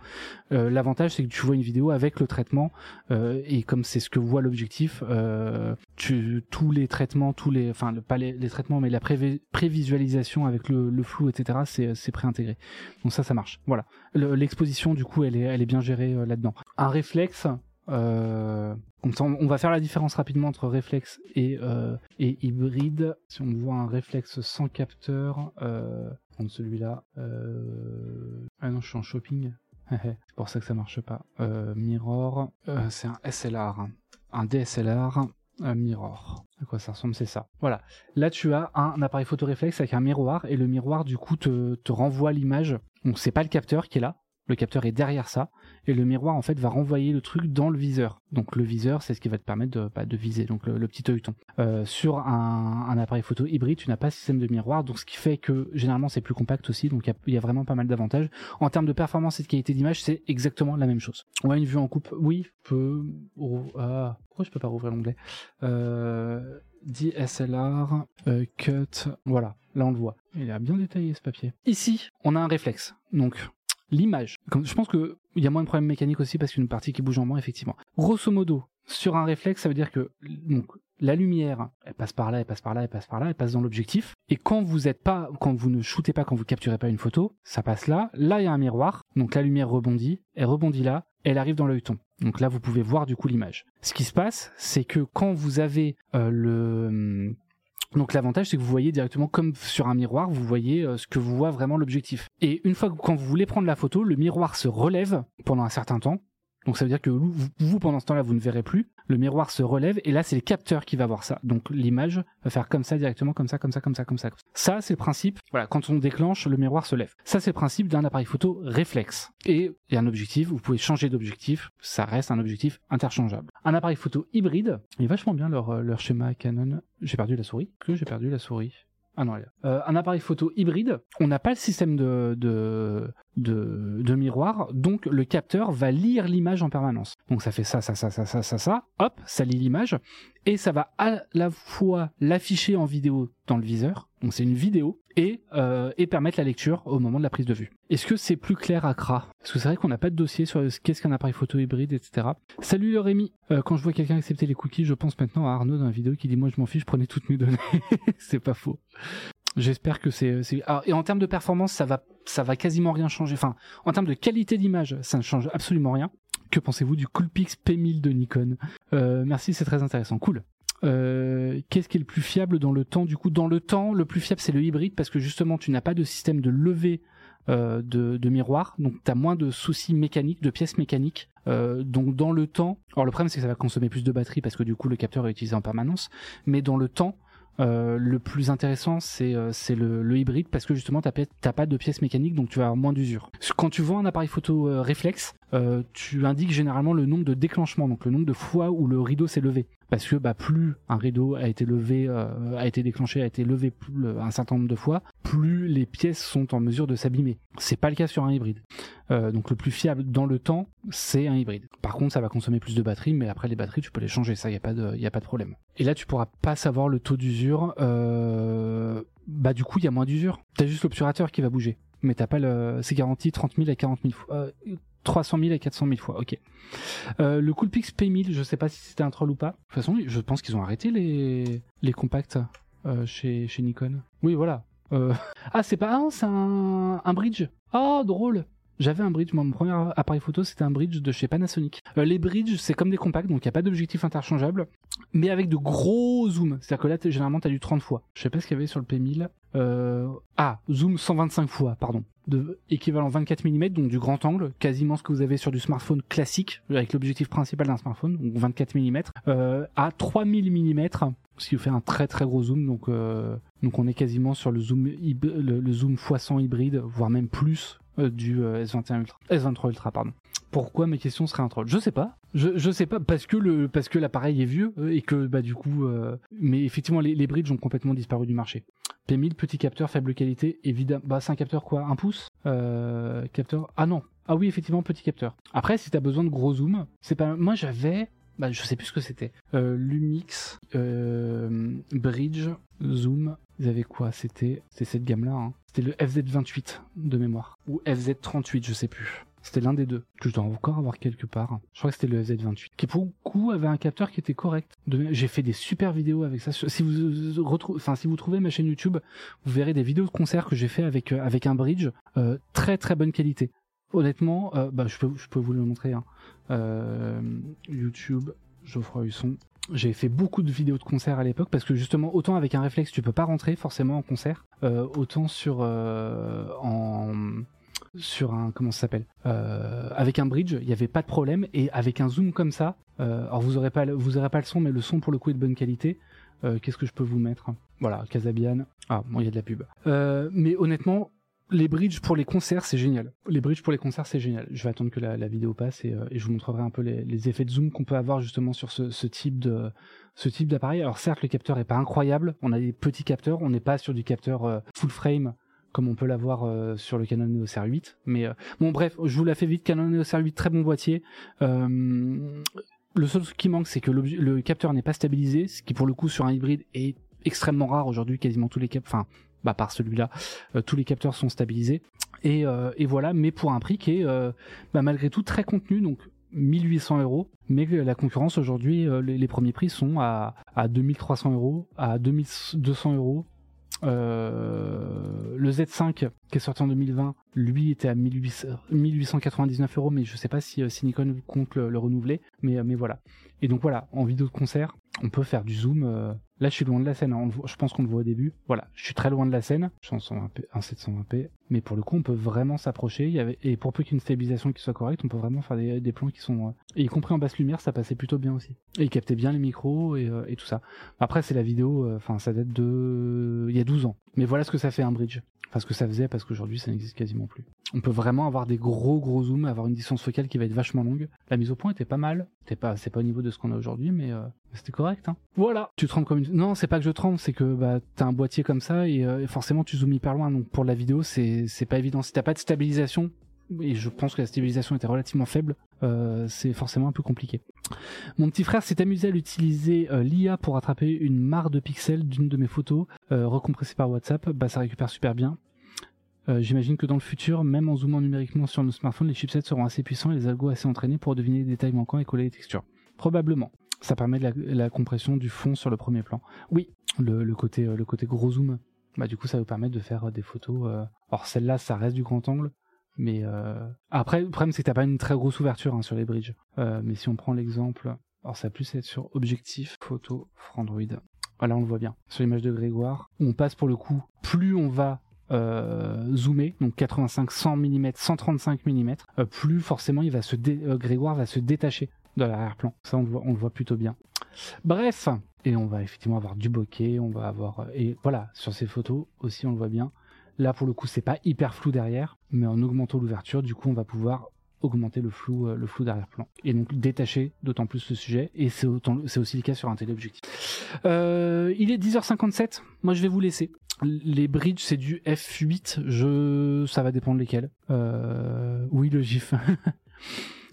Euh, L'avantage, c'est que tu vois une vidéo avec le traitement, euh, et comme c'est ce que voit l'objectif, euh, tous les traitements, tous les, enfin pas les, traitements, mais la prévi- prévisualisation avec le, le flou, etc. C'est préintégré. Donc ça, ça marche. Voilà. Le- L'exposition, du coup, elle est elle est bien gérée euh, là-dedans. Un réflexe. Euh, on va faire la différence rapidement entre réflexe et, euh, et hybride. Si on voit un réflexe sans capteur, euh, prendre celui-là. Euh... Ah non, je suis en shopping. *laughs* c'est pour ça que ça marche pas. Mirror, c'est un SLR, un DSLR. Un mirror. À quoi ça ressemble, c'est ça. Voilà. Là, tu as un appareil photo réflexe avec un miroir et le miroir, du coup, te, te renvoie l'image. Donc, c'est pas le capteur qui est là. Le capteur est derrière ça et le miroir en fait va renvoyer le truc dans le viseur. Donc le viseur, c'est ce qui va te permettre de, bah, viser, donc le, petit œilleton. Euh, sur un, appareil photo hybride, tu n'as pas de système de miroir, donc ce qui fait que généralement c'est plus compact aussi, donc il y a- vraiment pas mal d'avantages. En termes de performance et de qualité d'image, c'est exactement la même chose. On a une vue en coupe, oui, peut. ah, pourquoi je peux pas rouvrir l'onglet? Euh, DSLR, euh, cut, voilà, là on le voit. Il a bien détaillé ce papier. Ici, on a un réflexe, donc l'image. Je pense que il y a moins de problèmes mécaniques aussi parce qu'une partie qui bouge en moins, effectivement. Grosso modo, sur un réflexe, ça veut dire que la lumière, elle passe par là, elle passe par là, elle passe par là, elle passe dans l'objectif. Et quand vous êtes pas, quand vous ne shootez pas, quand vous capturez pas une photo, ça passe là. Là, il y a un miroir, donc la lumière rebondit, elle rebondit là, elle arrive dans l'œilleton. Donc là, vous pouvez voir du coup l'image. Ce qui se passe, c'est que quand vous avez euh, le donc l'avantage, c'est que vous voyez directement comme sur un miroir, vous voyez euh, ce que vous voit vraiment l'objectif. Et une fois que quand vous voulez prendre la photo, le miroir se relève pendant un certain temps. Donc ça veut dire que vous, vous, pendant ce temps-là, vous ne verrez plus. Le miroir se relève et là, c'est le capteur qui va voir ça. Donc l'image va faire comme ça directement, comme ça, comme ça, comme ça, comme ça. Ça, c'est le principe. Voilà, quand on déclenche, le miroir se lève. Ça, c'est le principe d'un appareil photo réflexe. Et il y a un objectif, vous pouvez changer d'objectif. Ça reste un objectif interchangeable. Un appareil photo hybride, il est vachement bien leur, euh, schéma Canon. J'ai perdu la souris. Que j'ai perdu la souris? Ah non. Euh, un appareil photo hybride, on n'a pas le système de, de miroir, donc le capteur va lire l'image en permanence. Donc ça fait ça, ça, ça, ça, ça, ça, ça, hop, ça lit l'image, et ça va à la fois l'afficher en vidéo dans le viseur, donc c'est une vidéo, et, euh, et permettre la lecture au moment de la prise de vue. Est-ce que c'est plus clair à CRA? Parce que c'est vrai qu'on n'a pas de dossier sur qu'est-ce qu'un appareil photo hybride, etc. Salut le Rémi Euh, Quand je vois quelqu'un accepter les cookies, je pense maintenant à Arnaud dans la vidéo qui dit moi je m'en fiche, prenez toutes mes données. *laughs* c'est pas faux. J'espère que c'est. Ah, et en termes de performance, ça va, ça va quasiment rien changer. Enfin, en termes de qualité d'image, ça ne change absolument rien. Que pensez-vous du Coolpix P1000 de Nikon? Euh, Merci, c'est très intéressant. Cool. Euh, Qu'est-ce qui est le plus fiable dans le temps? Du coup, dans le temps, le plus fiable c'est le hybride parce que justement, tu n'as pas de système de levée euh, de, de miroir, donc tu as moins de soucis mécaniques, de pièces mécaniques. Euh, donc dans le temps, alors le problème c'est que ça va consommer plus de batterie parce que du coup le capteur est utilisé en permanence, mais dans le temps, euh, le plus intéressant c'est euh, le, le hybride parce que justement pi- t'as pas de pièces mécaniques donc tu vas avoir moins d'usure. Quand tu vois un appareil photo euh, réflexe, euh, tu indiques généralement le nombre de déclenchements, donc le nombre de fois où le rideau s'est levé. Parce que bah, plus un rideau a été levé, euh, a été déclenché, a été levé un certain nombre de fois, plus les pièces sont en mesure de s'abîmer. C'est pas le cas sur un hybride. Euh, donc le plus fiable dans le temps, c'est un hybride. Par contre, ça va consommer plus de batterie, mais après les batteries, tu peux les changer, ça y a pas de, a pas de problème. Et là, tu pourras pas savoir le taux d'usure. Euh... Bah du coup, il y a moins d'usure. T'as juste l'obturateur qui va bouger, mais t'as pas le, c'est garanti 30 000 à 40 000 fois. 300 000 à 400 000 fois, ok. Euh, le Coolpix P1000, je sais pas si c'était un troll ou pas. De toute façon, je pense qu'ils ont arrêté les, compacts euh, chez, chez Nikon. Oui, voilà. Euh, *laughs* Ah, c'est pas. Ah, c'est un, un bridge. Oh, drôle. J'avais un bridge, mon premier appareil photo, c'était un bridge de chez Panasonic. Euh, les bridges, c'est comme des compacts, donc il n'y a pas d'objectif interchangeable, mais avec de gros zooms. C'est-à-dire que là, t'es- généralement, t'as du 30 fois. Je sais pas ce qu'il y avait sur le P1000. Euh... Ah, zoom 125 fois, pardon. Équivalent 24 mm, donc du grand angle, quasiment ce que vous avez sur du smartphone classique, avec l'objectif principal d'un smartphone, donc 24 mm, euh, à 3000 mm, ce qui vous fait un très très gros zoom, donc, euh, donc on est quasiment sur le zoom, le, le zoom x100 hybride, voire même plus du euh, S21 Ultra, S23 Ultra, pardon. Pourquoi ma question serait un troll? Je sais pas. Je, sais pas parce que le parce que l'appareil est vieux euh, et que bah du coup euh, mais effectivement les, bridges ont complètement disparu du marché. P1000 petit capteur faible qualité évidemment bah c'est un capteur quoi? Un pouce? Euh, capteur ah non ah oui effectivement petit capteur. Après si t'as besoin de gros zoom c'est pas moi j'avais bah je sais plus ce que c'était euh, Lumix euh, bridge zoom ils avaient quoi? C'était cette gamme là c'était le FZ28 de mémoire ou FZ38 je sais plus. C'était l'un des deux, que je dois encore avoir quelque part. Je crois que c'était le FZ28, qui pour le coup avait un capteur qui était correct. J'ai fait des super vidéos avec ça. Si vous retrouvez, enfin si vous trouvez ma chaîne YouTube, vous verrez des vidéos de concerts que j'ai fait avec euh, avec un bridge, euh, très très bonne qualité. Honnêtement, euh, bah je peux je peux vous le montrer. Hein. Euh, YouTube, Geoffroy Husson. J'ai fait beaucoup de vidéos de concerts à l'époque parce que justement autant avec un réflexe tu peux pas rentrer forcément en concert, euh, autant sur euh, sur un comment ça s'appelle euh, avec un bridge il n'y avait pas de problème. Et avec un zoom comme ça alors vous aurez pas vous aurez pas le son mais le son pour le coup est de bonne qualité. Qu'est-ce que je peux vous mettre? Voilà Casabian. Ah bon il y a de la pub. Mais honnêtement les bridges pour les concerts c'est génial les bridges pour les concerts c'est génial je vais attendre que la, vidéo passe et, euh, et je vous montrerai un peu les, effets de zoom qu'on peut avoir justement sur ce, type d'appareil alors certes le capteur est pas incroyable on a des petits capteurs on n'est pas sur du capteur euh, full frame comme on peut l'avoir euh, sur le Canon EOS R8. Mais bon, bref, je vous la fais vite. Canon EOS R8, très bon boîtier. Le seul truc qui manque, c'est que le capteur n'est pas stabilisé, ce qui pour le coup sur un hybride est extrêmement rare aujourd'hui. Quasiment tous les capteurs, bah par celui-là, euh, tous les capteurs sont stabilisés. Et, euh, et voilà, mais pour un prix qui est euh, bah, malgré tout très contenu, donc 1800 euros. Mais la concurrence aujourd'hui, les, premiers prix sont à, à 2300 euros, à 2200 euros. Le Z5 qui est sorti en 2020, lui était à 1800 1899 euros, mais je sais pas si, euh, si Nikon compte le, le renouveler, mais voilà. Et donc voilà, en vidéo de concert, on peut faire du zoom. Euh, Là, je suis loin de la scène. hein, je pense qu'on le voit au début. Voilà, je suis très loin de la scène. Je suis en 120p, en 720p, mais pour le coup, on peut vraiment s'approcher. Et pour peu qu'une stabilisation qui soit correcte, on peut vraiment faire des, plans qui sont, euh, et y compris en basse lumière, ça passait plutôt bien aussi. Et il captait bien les micros et, euh, et tout ça. Après, c'est la vidéo. euh, Enfin, ça date de il y a 12 ans. Mais voilà ce que ça fait un bridge. Enfin, ce que ça faisait parce qu'aujourd'hui, ça n'existe quasiment plus. On peut vraiment avoir des gros gros zooms, avoir une distance focale qui va être vachement longue. La mise au point était pas mal. C'est pas, pas au niveau de ce qu'on a aujourd'hui, mais euh, c'était correct. Hein. Voilà. Tu trembles comme une. Non, c'est pas que je tremble, c'est que bah t'as un boîtier comme ça et, euh, forcément tu zoomes hyper loin. Donc pour la vidéo, c'est pas évident. Si t'as pas de stabilisation, et je pense que la stabilisation était relativement faible, euh, c'est forcément un peu compliqué. Mon petit frère s'est amusé à l'utiliser l'IA pour attraper une mare de pixels d'une de mes photos recompressée par WhatsApp. Bah ça récupère super bien. Euh, J'imagine que dans le futur, même en zoomant numériquement sur nos smartphones, les chipsets seront assez puissants et les algos assez entraînés pour deviner les détails manquants et coller les textures. Probablement. Ça permet de la, compression du fond sur le premier plan. Oui, le, côté le côté gros zoom. Bah du coup ça vous permet de faire des photos. Euh... Alors celle-là ça reste du grand angle, mais euh... après le problème c'est que t'as pas une très grosse ouverture hein, sur les bridges. Euh, mais si on prend l'exemple, alors ça va plus être sur objectif photo Android. Voilà on le voit bien sur l'image de Grégoire. On passe pour le coup, plus on va euh, zoomer, donc 85, 100 mm, 135 mm, euh, plus forcément il va se dé... euh, Grégoire va se détacher de l'arrière-plan. Ça on voit, on le voit plutôt bien. Bref, et on va effectivement avoir du bokeh, on va avoir et voilà sur ces photos aussi on le voit bien. Là pour le coup c'est pas hyper flou derrière, mais en augmentant l'ouverture, du coup on va pouvoir augmenter le flou, euh, le flou d'arrière-plan et donc détacher d'autant plus le sujet et c'est aussi le cas sur un téléobjectif. Euh, il est 10h57, moi je vais vous laisser. Les bridges c'est du F8, je ça va dépendre lesquels. Euh... Oui le GIF. *laughs*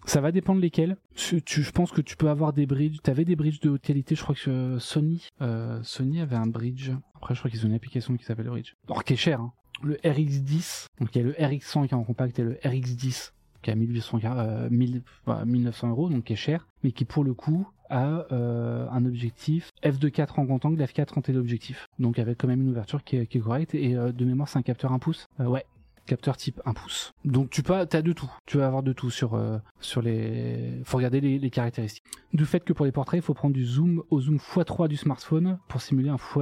Ça va dépendre lesquels. Je pense que tu peux avoir des bridges. Tu avais des bridges de haute qualité. Je crois que euh, Sony, euh, Sony avait un bridge. Après, je crois qu'ils ont une application qui s'appelle Bridge. Alors, qui est cher. Hein. Le RX10. Donc, il y a le RX100 qui est en compact et le RX10 qui est à 1800, euh, 1000, voilà, 1900 euros, donc qui est cher, mais qui pour le coup a euh, un objectif f2.4 en grand angle, f4 en téléobjectif. Donc avec quand même une ouverture qui est, qui est correcte et euh, de mémoire c'est un capteur 1 pouce. Euh, ouais, capteur type 1 pouce. Donc tu peux, as de tout. Tu vas avoir de tout sur euh, sur les. Faut regarder les, caractéristiques. Du fait que pour les portraits, il faut prendre du zoom au zoom x3 du smartphone pour simuler un x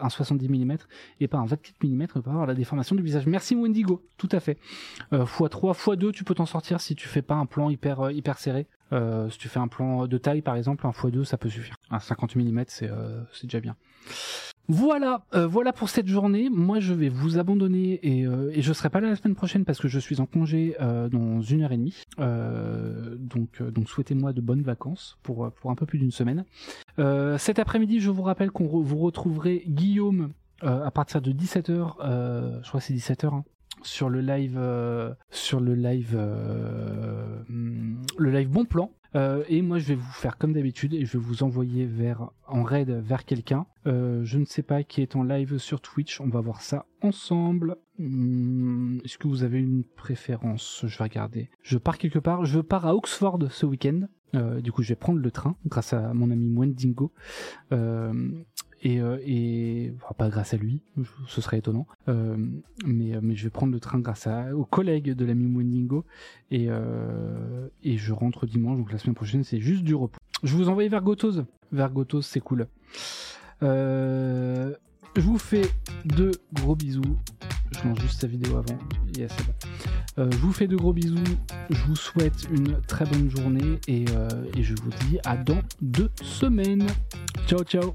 un 70 mm et pas un 24 mm pour avoir la déformation du visage. Merci Wendigo, tout à fait. Euh, x3, x2, tu peux t'en sortir si tu fais pas un plan hyper euh, hyper serré. Euh, si tu fais un plan de taille par exemple, un x2 ça peut suffire. Un 50 mm euh, c'est déjà bien. Voilà, euh, voilà pour cette journée. Moi, je vais vous abandonner et, euh, et je serai pas là la semaine prochaine parce que je suis en congé euh, dans une heure et demie. Euh, donc, donc souhaitez-moi de bonnes vacances pour pour un peu plus d'une semaine. Cet après-midi, je vous rappelle qu'on vous retrouverez Guillaume à partir de 17h. Euh, je crois c'est 17h. Hein, sur le live, sur le live, hum, le live bon plan. Euh, et moi, je vais vous faire comme d'habitude et je vais vous envoyer vers en raid vers quelqu'un. Euh, je ne sais pas qui est en live sur Twitch. On va voir ça ensemble. Hum, Est-ce que vous avez une préférence? Je vais regarder. Je pars quelque part. Je pars à Oxford ce week-end. Euh, du coup, je vais prendre le train grâce à mon ami Mwendingo. Et, euh, et enfin, pas grâce à lui, ce serait étonnant. Euh, mais, euh, mais je vais prendre le train grâce aux collègues de l'ami Mwendingo. Et, et je rentre dimanche, donc la semaine prochaine, c'est juste du repos. Je vous envoie vers Gotos. Vers Gotos, c'est cool. Je vous fais de gros bisous. Je lance juste sa vidéo avant. Yes, je vous fais de gros bisous. Je vous souhaite une très bonne journée et, et je vous dis à dans deux semaines. Ciao, ciao.